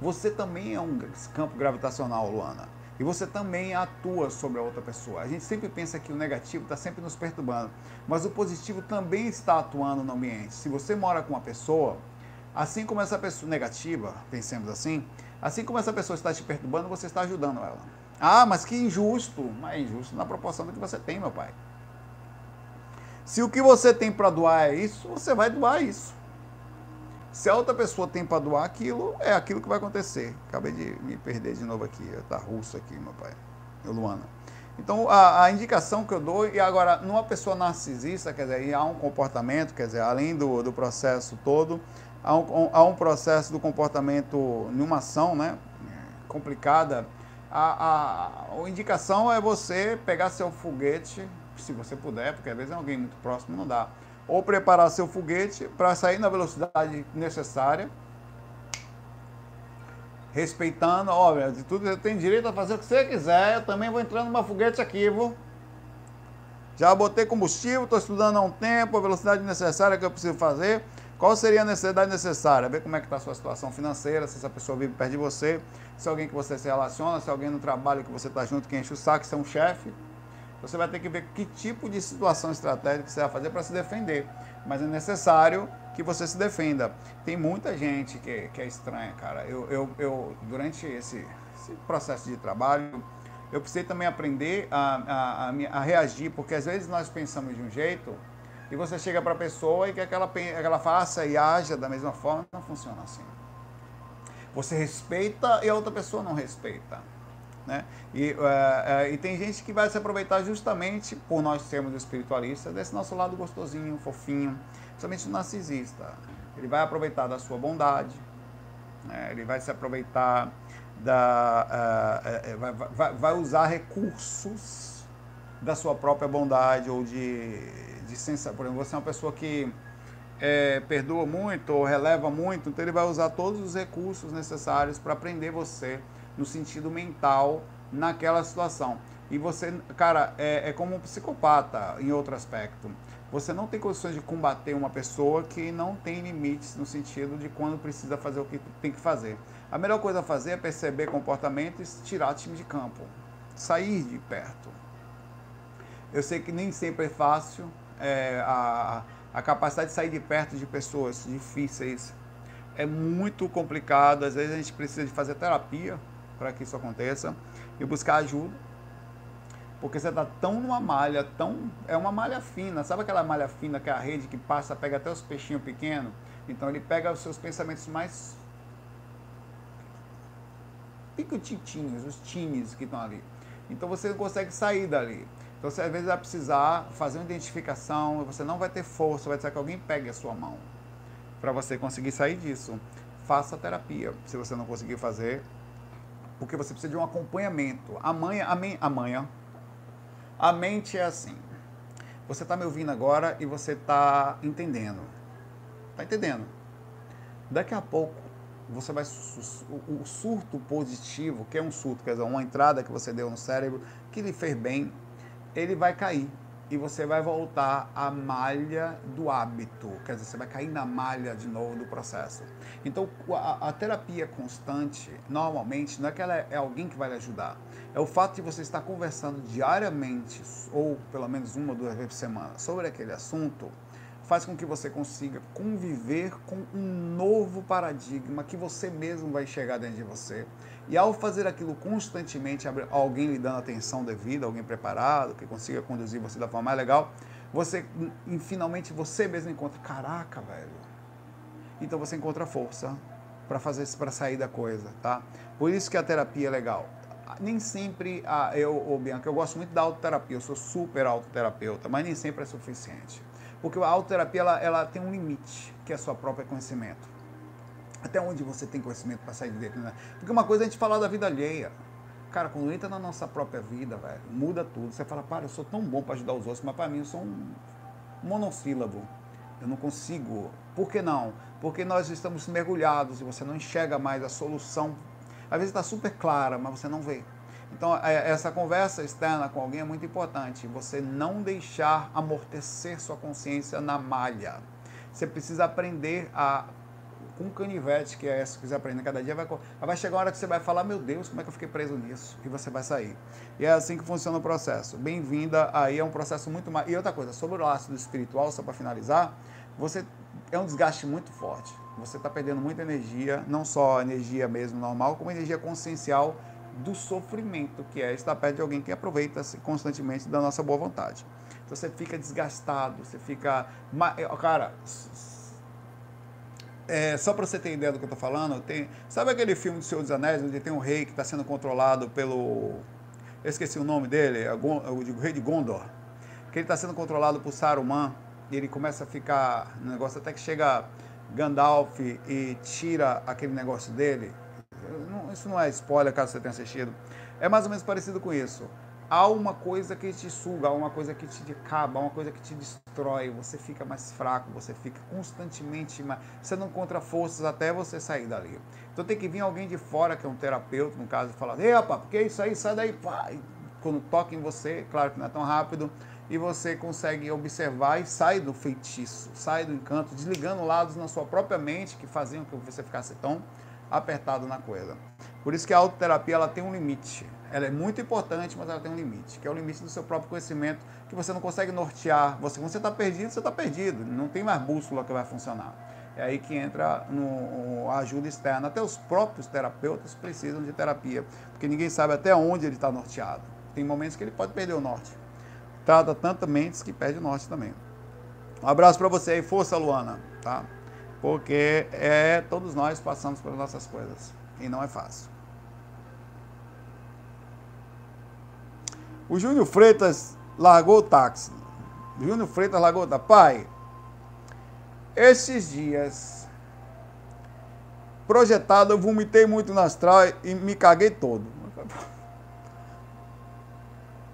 Você também é um campo gravitacional, Luana. E você também atua sobre a outra pessoa. A gente sempre pensa que o negativo está sempre nos perturbando, mas o positivo também está atuando no ambiente. Se você mora com uma pessoa, assim como essa pessoa negativa, pensemos assim, assim como essa pessoa está te perturbando, você está ajudando ela. Ah, mas que injusto! Mas é injusto na proporção do que você tem, meu pai. Se o que você tem para doar é isso, você vai doar isso. Se a outra pessoa tem para doar aquilo, é aquilo que vai acontecer. Acabei de me perder de novo aqui. Tá russo aqui, meu pai. Luana. Então, a, a, indicação que eu dou, e agora, numa pessoa narcisista, quer dizer, há um comportamento, quer dizer, além do, do processo todo, há um, há um processo do comportamento numa ação, né, complicada. A, a, a indicação é você pegar seu foguete, se você puder, porque às vezes é alguém muito próximo, não dá, ou preparar seu foguete para sair na velocidade necessária, respeitando, olha, de tudo você tem direito a fazer o que você quiser, eu também vou entrando numa foguete aqui, vou. Já botei combustível, estou estudando há um tempo, a velocidade necessária que eu preciso fazer. Qual seria a necessidade necessária? Ver como é que está a sua situação financeira, se essa pessoa vive perto de você, se é alguém que você se relaciona, se é alguém no trabalho que você está junto, que enche o saco, se é um chefe. Você vai ter que ver que tipo de situação estratégica você vai fazer para se defender. Mas é necessário que você se defenda. Tem muita gente que, que é estranha, cara. Eu, eu, eu durante esse, esse, processo de trabalho, eu precisei também aprender a, a, a, reagir, porque às vezes nós pensamos de um jeito e você chega para a pessoa e quer que ela faça e haja da mesma forma. Não funciona assim. Você respeita e a outra pessoa não respeita. Né? E, uh, uh, e tem gente que vai se aproveitar justamente por nós sermos espiritualistas desse nosso lado gostosinho, fofinho principalmente o narcisista. Ele vai aproveitar da sua bondade, né? ele vai se aproveitar da. Uh, vai, vai, vai, usar recursos da sua própria bondade ou de, de sensação. Por exemplo, você é uma pessoa que é, perdoa muito ou releva muito, então ele vai usar todos os recursos necessários para prender você no sentido mental naquela situação. E você, cara, é, é como um psicopata em outro aspecto. Você não tem condições de combater uma pessoa que não tem limites no sentido de quando precisa fazer o que tem que fazer. A melhor coisa a fazer é perceber comportamento e tirar o time de campo, sair de perto. Eu sei que nem sempre é fácil, é, a, a capacidade de sair de perto de pessoas difíceis é muito complicado. Às vezes a gente precisa de fazer terapia para que isso aconteça e buscar ajuda porque você está tão numa malha, tão. É uma malha fina. Sabe aquela malha fina que é a rede que passa, pega até os peixinhos pequenos? Então ele pega os seus pensamentos mais picotitinhos, os times que estão ali. Então você não consegue sair dali. Então você às vezes vai precisar fazer uma identificação, você não vai ter força, vai precisar que alguém pegue a sua mão para você conseguir sair disso. Faça terapia, se você não conseguir fazer, porque você precisa de um acompanhamento. Amanhã, amanhã, a mente é assim. Você está me ouvindo agora e você está entendendo. Está entendendo? Daqui a pouco você vai o surto positivo, que é um surto, quer dizer, uma entrada que você deu no cérebro que lhe fez bem, ele vai cair e você vai voltar à malha do hábito, quer dizer, você vai cair na malha de novo do processo. Então, a, a terapia constante, normalmente, não é que ela é, é alguém que vai lhe ajudar, é o fato de você estar conversando diariamente, ou pelo menos uma ou duas vezes por semana, sobre aquele assunto, faz com que você consiga conviver com um novo paradigma que você mesmo vai enxergar dentro de você e ao fazer aquilo constantemente, alguém lhe dando atenção devida, alguém preparado, que consiga conduzir você da forma mais legal, você e finalmente você mesmo encontra, caraca, velho. Então você encontra força para fazer para sair da coisa, tá? Por isso que a terapia é legal. Nem sempre a, eu, ou Bianca, eu gosto muito da autoterapia, eu sou super autoterapeuta, mas nem sempre é suficiente. Porque a autoterapia ela, ela tem um limite, que é o seu próprio conhecimento. Até onde você tem conhecimento para sair de dentro, né? Porque uma coisa é a gente falar da vida alheia. Cara, quando entra na nossa própria vida, velho, muda tudo. Você fala, para, eu sou tão bom para ajudar os outros, mas para mim eu sou um monossílabo. Eu não consigo. Por que não? Porque nós estamos mergulhados e você não enxerga mais a solução. Às vezes está super clara, mas você não vê. Então, é, essa conversa externa com alguém é muito importante. Você não deixar amortecer sua consciência na malha. Você precisa aprender a com canivete, que é essa que você aprende cada dia, vai, vai chegar uma hora que você vai falar, meu Deus, como é que eu fiquei preso nisso? E você vai sair. E é assim que funciona o processo. Bem-vinda, aí é um processo muito mais... E outra coisa, sobre o ácido espiritual, só para finalizar, você é um desgaste muito forte. Você está perdendo muita energia, não só energia mesmo normal, como energia consciencial do sofrimento, que é estar perto de alguém que aproveita constantemente da nossa boa vontade. Então você fica desgastado, você fica... Cara, é, só para você ter ideia do que eu estou falando, tem, sabe aquele filme do Senhor dos Anéis, onde tem um rei que está sendo controlado pelo, eu esqueci o nome dele, é o rei de Gondor, que ele está sendo controlado por Saruman, e ele começa a ficar no negócio até que chega Gandalf e tira aquele negócio dele. Isso não é spoiler, caso você tenha assistido. É mais ou menos parecido com isso há uma coisa que te suga, há uma coisa que te acaba, há uma coisa que te destrói, você fica mais fraco, você fica constantemente mais. Você não encontra forças até você sair dali. Então tem que vir alguém de fora, que é um terapeuta, no caso, e falar: rapaz, porque isso aí, sai daí, quando toca em você, claro que não é tão rápido, e você consegue observar e sai do feitiço, sai do encanto, desligando lados na sua própria mente que faziam que você ficasse tão apertado na coisa. Por isso que a autoterapia ela tem um limite. Ela é muito importante, mas ela tem um limite, que é o limite do seu próprio conhecimento, que você não consegue nortear. Você, quando você está perdido, você está perdido. Não tem mais bússola que vai funcionar. É aí que entra no, a ajuda externa. Até os próprios terapeutas precisam de terapia, porque ninguém sabe até onde ele está norteado. Tem momentos que ele pode perder o norte. Trata tantas mentes que perde o norte também. Um abraço para você aí, força Luana, tá? Porque é todos nós passamos pelas nossas coisas e não é fácil. O Júnior Freitas largou o táxi. Júnior Freitas largou táxi. Pai, esses dias, projetado, eu vomitei muito no astral e me caguei todo.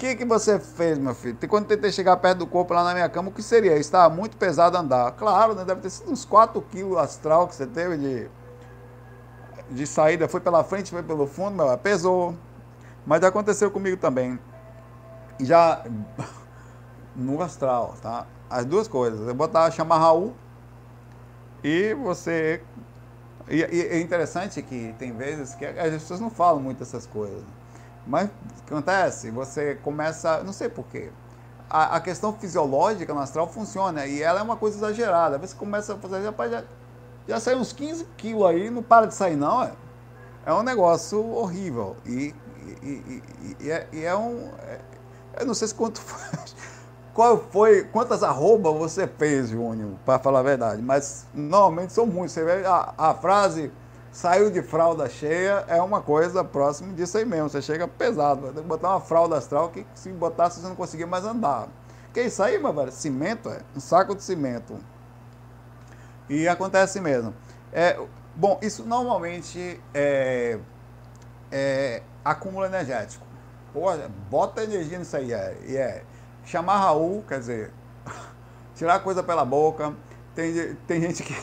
Que, que você fez, meu filho? Quando tentei chegar perto do corpo lá na minha cama, o que seria? Estava muito pesado andar. Claro, né? deve ter sido uns 4 quilos astral que você teve de, de saída. Foi pela frente, foi pelo fundo, meu, pesou. Mas aconteceu comigo também já no astral, tá? As duas coisas. Eu botar, chamar Raul e você. E, e, é interessante que tem vezes que as pessoas não falam muito essas coisas. Mas acontece, você começa. Não sei porquê. A, a questão fisiológica no astral funciona e ela é uma coisa exagerada. Você começa a fazer, rapaz, já, já saiu uns 15 quilos aí, não para de sair, não. É, é um negócio horrível. E, e, e, e é, é, um. É, eu não sei se quanto foi, qual foi, quantas arrobas você fez, Júnior, para falar a verdade, mas normalmente são muitos. Você vê a, a frase saiu de fralda cheia é uma coisa próxima disso aí mesmo. Você chega pesado, ter que botar uma fralda astral que se botasse você não conseguia mais andar. Que isso aí, meu velho? Cimento, é? Um saco de cimento. E acontece mesmo. É, bom, isso normalmente é, é acúmulo energético. Pô, bota energia nisso aí. É, é. Chamar Raul, quer dizer, tirar coisa pela boca. Tem, tem gente que.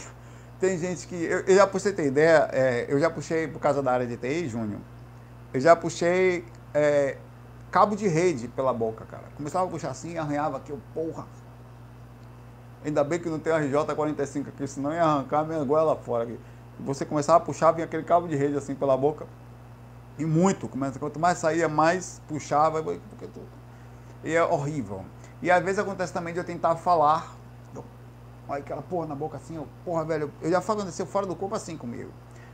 Tem gente que. Eu, eu já puxei ter ideia, é, eu já puxei, por causa da área de TI, Júnior, eu já puxei é, cabo de rede pela boca, cara. Começava a puxar assim, arranhava aqui, eu, porra. Ainda bem que não tem a RJ45 aqui, senão ia arrancar minha goela fora aqui. Você começava a puxar, vinha aquele cabo de rede assim pela boca. E muito. Quanto mais saía, mais puxava. E é horrível. E às vezes acontece também de eu tentar falar. Olha aquela porra na boca assim, porra, velho. Eu já falo aconteceu fora do corpo assim comigo.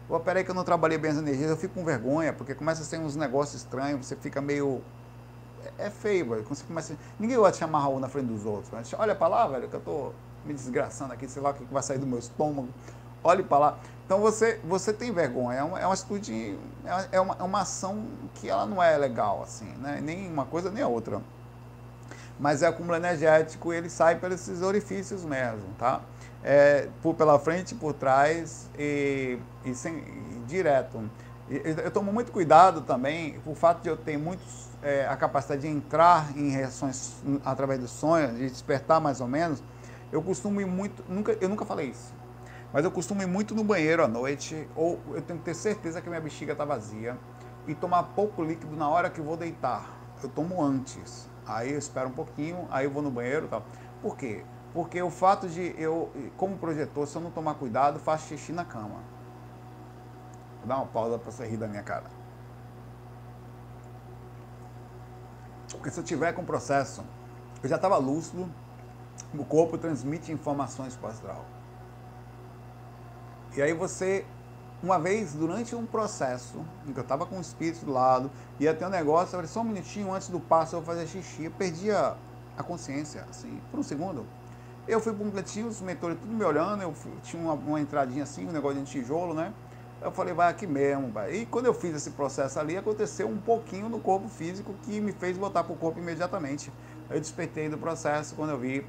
Pô, peraí que eu não trabalhei bem as energias, eu fico com vergonha, porque começa a ser uns negócios estranhos, você fica meio. É, é feio, velho. Você começa... Ninguém vai te chamar Raul na frente dos outros. Mas olha pra lá, velho, que eu tô me desgraçando aqui, sei lá o que vai sair do meu estômago. Olhe para lá. Então você, você tem vergonha, é uma, é uma atitude, é uma, é uma ação que ela não é legal, assim, né? Nem uma coisa nem a outra. Mas é acúmulo energético ele sai pelos orifícios mesmo, tá? É, por pela frente, por trás e, e, sem, e direto. E, eu tomo muito cuidado também, por fato de eu ter muitos, é, a capacidade de entrar em reações através do sonho, de despertar mais ou menos, eu costumo ir muito, nunca, eu nunca falei isso, mas eu costumo ir muito no banheiro à noite, ou eu tenho que ter certeza que minha bexiga está vazia, e tomar pouco líquido na hora que vou deitar. Eu tomo antes. Aí eu espero um pouquinho, aí eu vou no banheiro e tal. Por quê? Porque o fato de eu, como projetor, se eu não tomar cuidado, faço xixi na cama. Vou dar uma pausa para você rir da minha cara. Porque se eu tiver com processo, eu já estava lúcido, o corpo transmite informações para o astral. E aí você, uma vez, durante um processo, em que eu estava com o espírito do lado, ia ter um negócio, eu falei, só um minutinho antes do passo eu vou fazer xixi, eu perdi a, a consciência, assim, por um segundo. Eu fui para um cantinho, os mentores tudo me olhando, eu fui, tinha uma, uma, entradinha assim, um negócio de tijolo, né? Eu falei, vai aqui mesmo, vai. E quando eu fiz esse processo ali, aconteceu um pouquinho no corpo físico que me fez voltar para o corpo imediatamente. Eu despertei do processo quando eu vi,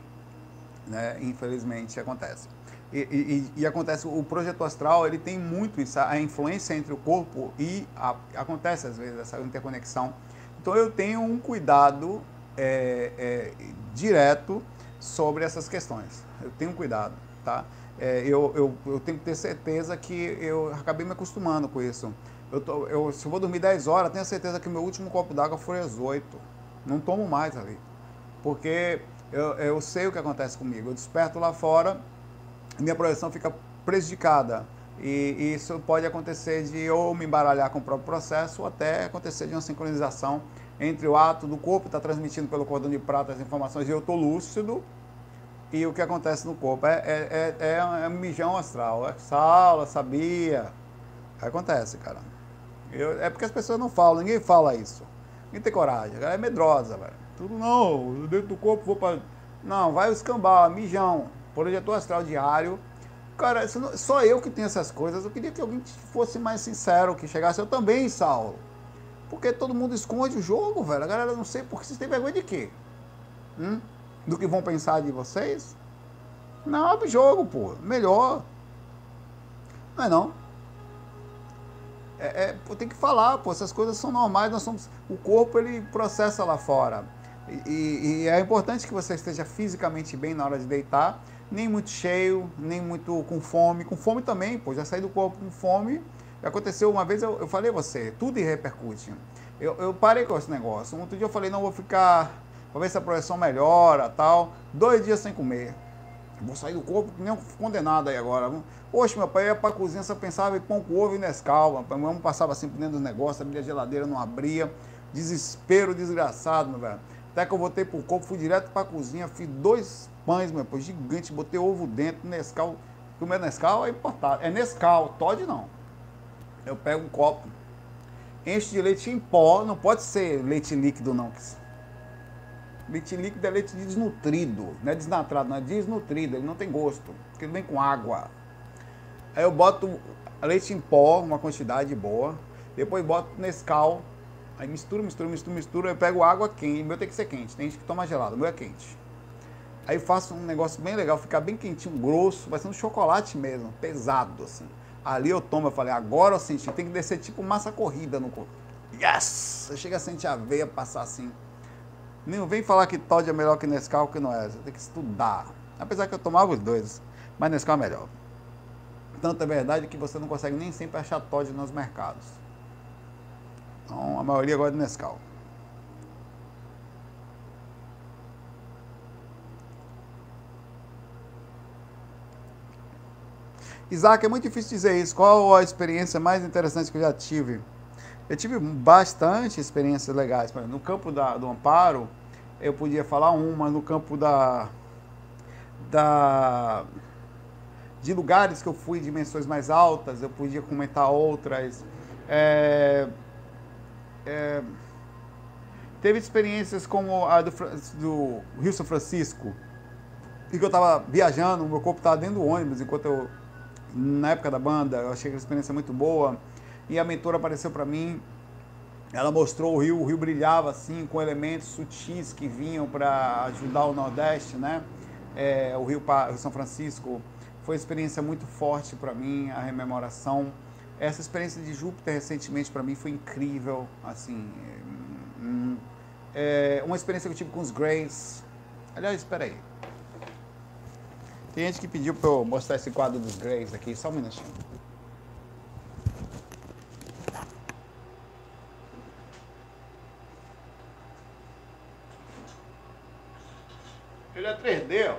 né, infelizmente acontece. E, e, e, acontece, o projeto astral, ele tem muito isso, a influência entre o corpo e a, acontece às vezes essa interconexão. Então eu tenho um cuidado é, é, direto sobre essas questões. Eu tenho cuidado, tá? É, eu, eu, eu tenho que ter certeza que eu acabei me acostumando com isso. Eu, tô, eu se eu vou dormir 10 horas, tenho certeza que meu último copo d'água foi às 8. Não tomo mais ali. Porque eu, eu sei o que acontece comigo. Eu desperto lá fora, minha projeção fica prejudicada. E, isso pode acontecer de ou me embaralhar com o próprio processo ou até acontecer de uma sincronização entre o ato do corpo estar tá transmitindo pelo cordão de prata as informações e eu estou lúcido e o que acontece no corpo. É, é, é, é, é um mijão astral. É sala, sabia. Acontece, cara. Eu, é porque as pessoas não falam, ninguém fala isso. Ninguém tem coragem. A galera é medrosa, velho. Tudo não, dentro do corpo vou para. Não, vai o escambar, mijão. Projetor astral diário. Cara, só eu que tenho essas coisas. Eu queria que alguém fosse mais sincero, que chegasse. Eu também, Saulo. Porque todo mundo esconde o jogo, velho. A galera não sei porque vocês têm vergonha de quê? Hum? Do que vão pensar de vocês? Não, abre jogo, pô. Melhor. Não é não. É, é, tem que falar, pô. Essas coisas são normais. Nós somos, o corpo ele processa lá fora. E, e, é importante que você esteja fisicamente bem na hora de deitar, nem muito cheio, nem muito com fome. Com fome também, pô, já saí do corpo com fome. Aconteceu uma vez, eu, eu falei a você, tudo repercute. Eu, eu parei com esse negócio. Um outro dia eu falei, não, vou ficar, para ver se a projeção melhora tal. Dois dias sem comer. Vou sair do corpo nem um condenado aí agora. Poxa, meu pai ia pra cozinha, só pensava em pão com ovo e Nescau. Meu irmão passava por dentro do negócio, abria a geladeira, não abria. Desespero desgraçado, meu velho. Até que eu voltei pro corpo, fui direto pra cozinha, fiz dois pães, meu pai, gigante, botei ovo dentro, Nescau. O meu Nescau é importado. É Nescau, Todd não. Eu pego um copo, encho de leite em pó, não pode ser leite líquido não. Leite líquido é leite desnutrido, não é desnatrado, não é desnutrido, ele não tem gosto, porque ele vem com água. Aí eu boto leite em pó, uma quantidade boa, depois boto Nescau, Aí mistura, mistura, mistura, mistura, eu pego água quente, meu tem que ser quente, tem gente que toma gelado, meu é quente. Aí faço um negócio bem legal, ficar bem quentinho, grosso, vai ser um chocolate mesmo, pesado assim. Ali eu tomo, eu falei, agora eu senti, tem que descer tipo massa corrida no corpo. Yes! Você chega a sentir a veia passar assim. Não vem falar que Todd é melhor que Nescau, que não é. Você tem que estudar. Apesar que eu tomava os dois, mas Nescau é melhor. Tanto é verdade que você não consegue nem sempre achar Todd nos mercados. Então, a maioria gosta de Nescau. Isaac, é muito difícil dizer isso. Qual a experiência mais interessante que eu já tive? Eu tive bastante experiências legais. No campo da, do amparo, eu podia falar uma. No campo da, da de lugares que eu fui, dimensões mais altas, eu podia comentar outras. É, é, teve experiências como a do, do Rio São Francisco, e que eu estava viajando, meu corpo estava dentro do ônibus, enquanto eu, na época da banda, eu achei que a experiência muito boa, e a mentora apareceu para mim, ela mostrou o rio, o rio brilhava assim, com elementos sutis que vinham para ajudar o Nordeste, né? É, o rio, São Francisco foi uma experiência muito forte para mim, a rememoração essa experiência de Júpiter recentemente para mim foi incrível, assim, hum, é uma experiência que eu tive com os Greys. Aliás, espera aí. Tem gente que pediu para eu mostrar esse quadro dos Greys aqui, só um minutinho. Ele é 3D, ó.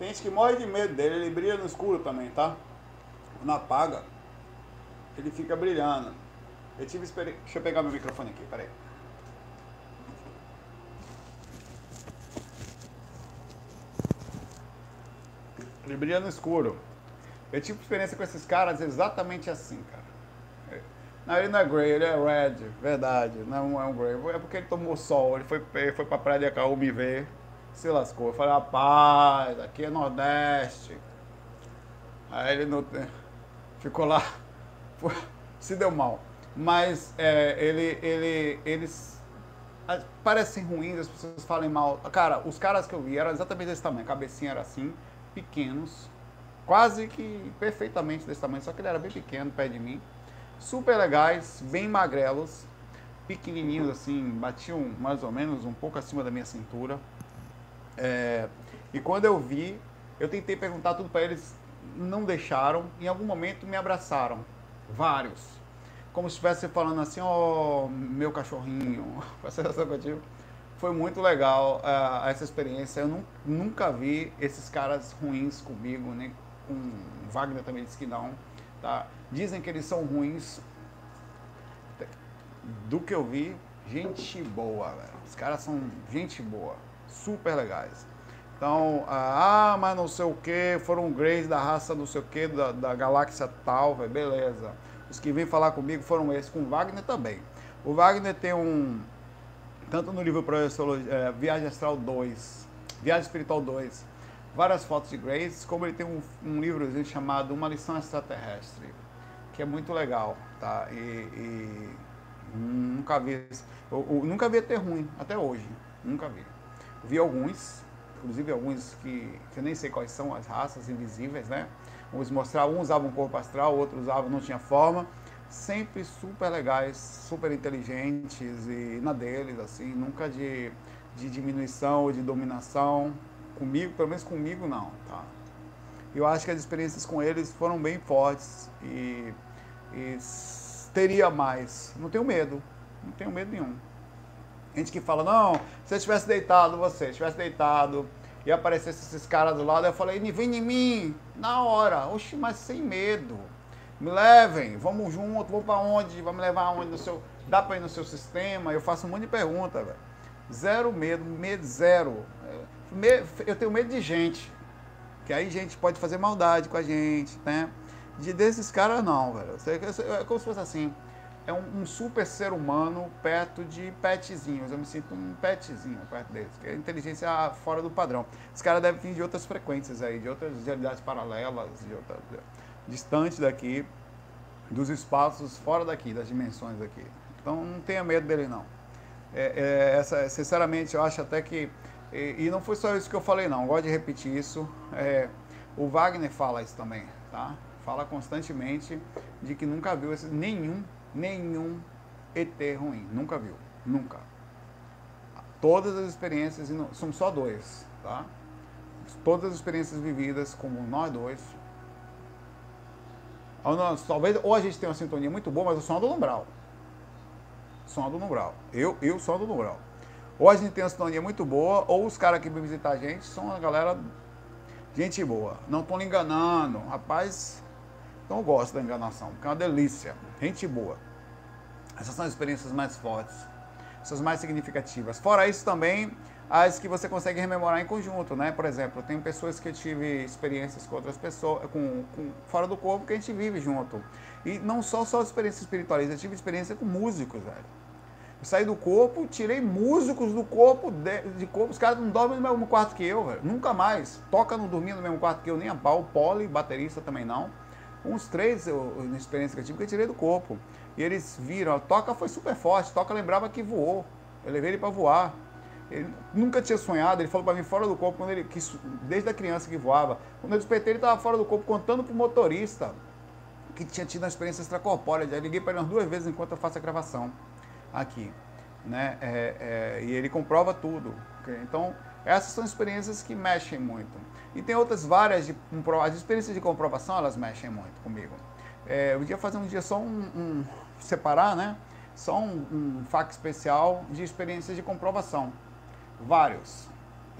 Tem gente que morre de medo dele, ele brilha no escuro também, tá? Quando apaga, ele fica brilhando. Eu tive experiência. Deixa eu pegar meu microfone aqui, peraí. Ele brilha no escuro. Eu tive experiência com esses caras exatamente assim, cara. Não, ele não é Grey, ele é Red, verdade. Não é um Grey. É porque ele tomou sol, ele foi, ele foi pra praia de Acaú me ver, se lascou. Eu falei, rapaz, aqui é Nordeste. Aí ele não, ficou lá, se deu mal. Mas é, ele, ele, eles parecem ruins, as pessoas falam mal. Cara, os caras que eu vi eram exatamente desse tamanho, a cabecinha era assim, pequenos, quase que perfeitamente desse tamanho, só que ele era bem pequeno, perto de mim. Super legais, bem magrelos, pequenininhos assim, batiam mais ou menos um pouco acima da minha cintura. É, e quando eu vi, eu tentei perguntar tudo para eles, não deixaram. Em algum momento me abraçaram, vários, como se estivesse falando assim, ó, oh, meu cachorrinho, a sensação que eu tive. Foi muito legal uh, essa experiência. Eu nunca vi esses caras ruins comigo, nem com Wagner também disse que não. Tá? Dizem que eles são ruins. Do que eu vi, gente boa, velho. Os caras são gente boa, super legais. Então, ah, mas não sei o que, foram Greys da raça não sei o que, da, da galáxia tal, velho, beleza. Os que vêm falar comigo foram esses, com Wagner também. O Wagner tem um, tanto no livro é, Viagem Astral 2, Viagem Espiritual 2, várias fotos de Grace, como ele tem um, um livrozinho chamado Uma Lição Extraterrestre, que é muito legal, tá? E, e nunca vi, eu, eu, nunca vi ter ruim, até hoje, nunca vi. Vi alguns, inclusive alguns que, que eu nem sei quais são as raças invisíveis, né? Uns mostravam, um usava um corpo astral, outro usava, não tinha forma. Sempre super legais, super inteligentes e na deles, assim, nunca de, de diminuição ou de dominação. Comigo, pelo menos comigo não, tá? Eu acho que as experiências com eles foram bem fortes e, e teria mais. Não tenho medo, não tenho medo nenhum. Gente que fala, não, se eu tivesse deitado, você tivesse deitado e aparecesse esses caras do lado, eu falei, vem em mim, na hora. Oxi, mas sem medo. Me levem, vamos junto, vou para onde? Vai me levar aonde? No seu, dá para ir no seu sistema? Eu faço um monte de pergunta, velho. Zero medo, medo zero. Eu tenho medo de gente. Que aí gente pode fazer maldade com a gente, né? De desses caras não, velho. É como se fosse assim é um, um, super ser humano perto de petzinhos. Eu me sinto um petzinho perto deles, que é inteligência fora do padrão. Esse cara deve vir de outras frequências aí, de outras realidades paralelas, de outra, distante daqui, dos espaços fora daqui, das dimensões daqui. Então não tenha medo dele não. É, é, essa, sinceramente, eu acho até que e, e, não foi só isso que eu falei não. Eu gosto de repetir isso. É, o Wagner fala isso também, tá? Fala constantemente de que nunca viu esse, nenhum nenhum ET ruim. Nunca viu. Nunca. Todas as experiências, somos só dois, tá? Todas as experiências vividas como nós dois. Talvez ou a gente tenha uma sintonia muito boa, mas o som é do Numbral. Som do Numbral. Eu, eu sou do Numbral. Ou a gente tem uma sintonia muito boa, ou os caras que vêm visitar a gente são uma galera gente boa. Não estão lhe enganando. Rapaz, eu gosto da enganação, porque é uma delícia. Gente boa. Essas são as experiências mais fortes, essas mais significativas. Fora isso também, as que você consegue rememorar em conjunto, né? Por exemplo, tem pessoas que eu tive experiências com outras pessoas, com, com, fora do corpo, que a gente vive junto. E não só só experiências espirituais, eu tive experiência com músicos, velho. Eu saí do corpo, tirei músicos do corpo, de, de corpo, os caras não dormem no mesmo quarto que eu, velho. Nunca mais. Toca não dormia no mesmo quarto que eu, nem a pau, pole, baterista também não uns três eu, na experiência que eu tive que eu tirei do corpo. E eles viram, a toca foi super forte, toca lembrava que voou. Eu levei ele para voar. Ele nunca tinha sonhado, ele falou para mim fora do corpo, quando ele, que, desde a criança que voava. Quando eu despertei, ele estava fora do corpo contando para o motorista que tinha tido uma experiência extracopórea. Já liguei para ele umas duas vezes enquanto eu faço a gravação aqui. Né? É, é, e ele comprova tudo. Então, essas são experiências que mexem muito. E tem outras várias, de, as experiências de comprovação, elas mexem muito comigo. É, eu ia fazer um dia só um, um separar, né? Só um, um FAQ especial de experiências de comprovação. Vários.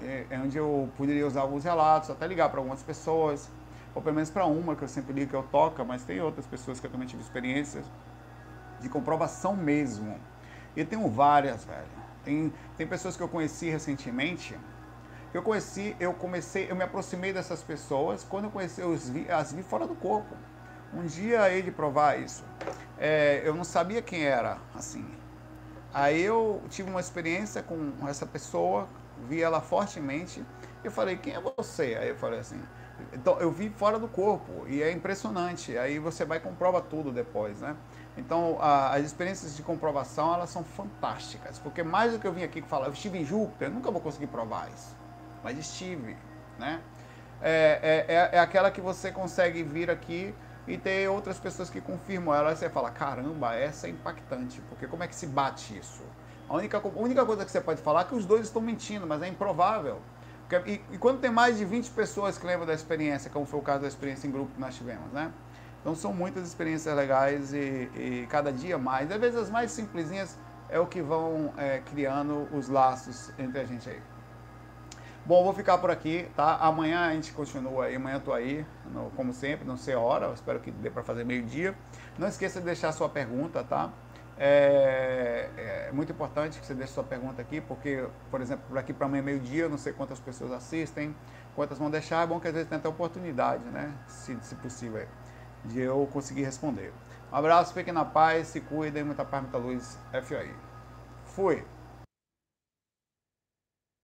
É, é onde eu poderia usar alguns relatos, até ligar para algumas pessoas, ou pelo menos para uma que eu sempre ligo que eu toca, mas tem outras pessoas que eu também tive experiências de comprovação mesmo. E tenho várias, velho. Tem, tem pessoas que eu conheci recentemente eu conheci, eu comecei, eu me aproximei dessas pessoas quando eu conheci, eu as vi, as vi fora do corpo. Um dia de provar isso. É, eu não sabia quem era, assim. Aí eu tive uma experiência com essa pessoa, vi ela fortemente. Eu falei, quem é você? Aí eu falei assim, então, eu vi fora do corpo e é impressionante. Aí você vai e comprova tudo depois, né? Então, a, as experiências de comprovação, elas são fantásticas. Porque mais do que eu vim aqui falar, eu estive em Júpiter, eu nunca vou conseguir provar isso. Mas estive, né? É, é, é, é aquela que você consegue vir aqui e ter outras pessoas que confirmam ela. E você fala, caramba, essa é impactante. Porque como é que se bate isso? A única, a única coisa que você pode falar é que os dois estão mentindo, mas é improvável. E, e, quando tem mais de 20 pessoas que lembram da experiência, como foi o caso da experiência em grupo que nós tivemos, né? Então são muitas experiências legais e, e cada dia mais. Às vezes as mais simplesinhas é o que vão é, criando os laços entre a gente aí. Bom, vou ficar por aqui, tá? Amanhã a gente continua aí, amanhã eu tô aí, no, como sempre, não sei a hora, espero que dê para fazer meio-dia. Não esqueça de deixar sua pergunta, tá? É, é, muito importante que você deixe sua pergunta aqui, porque, por exemplo, por aqui para amanhã, meio-dia, não sei quantas pessoas assistem, quantas vão deixar, é bom que às vezes tenha até oportunidade, né? Se, se possível, de eu conseguir responder. Um abraço, fiquem na paz, se cuidem, muita paz, muita luz, FOI. Fui!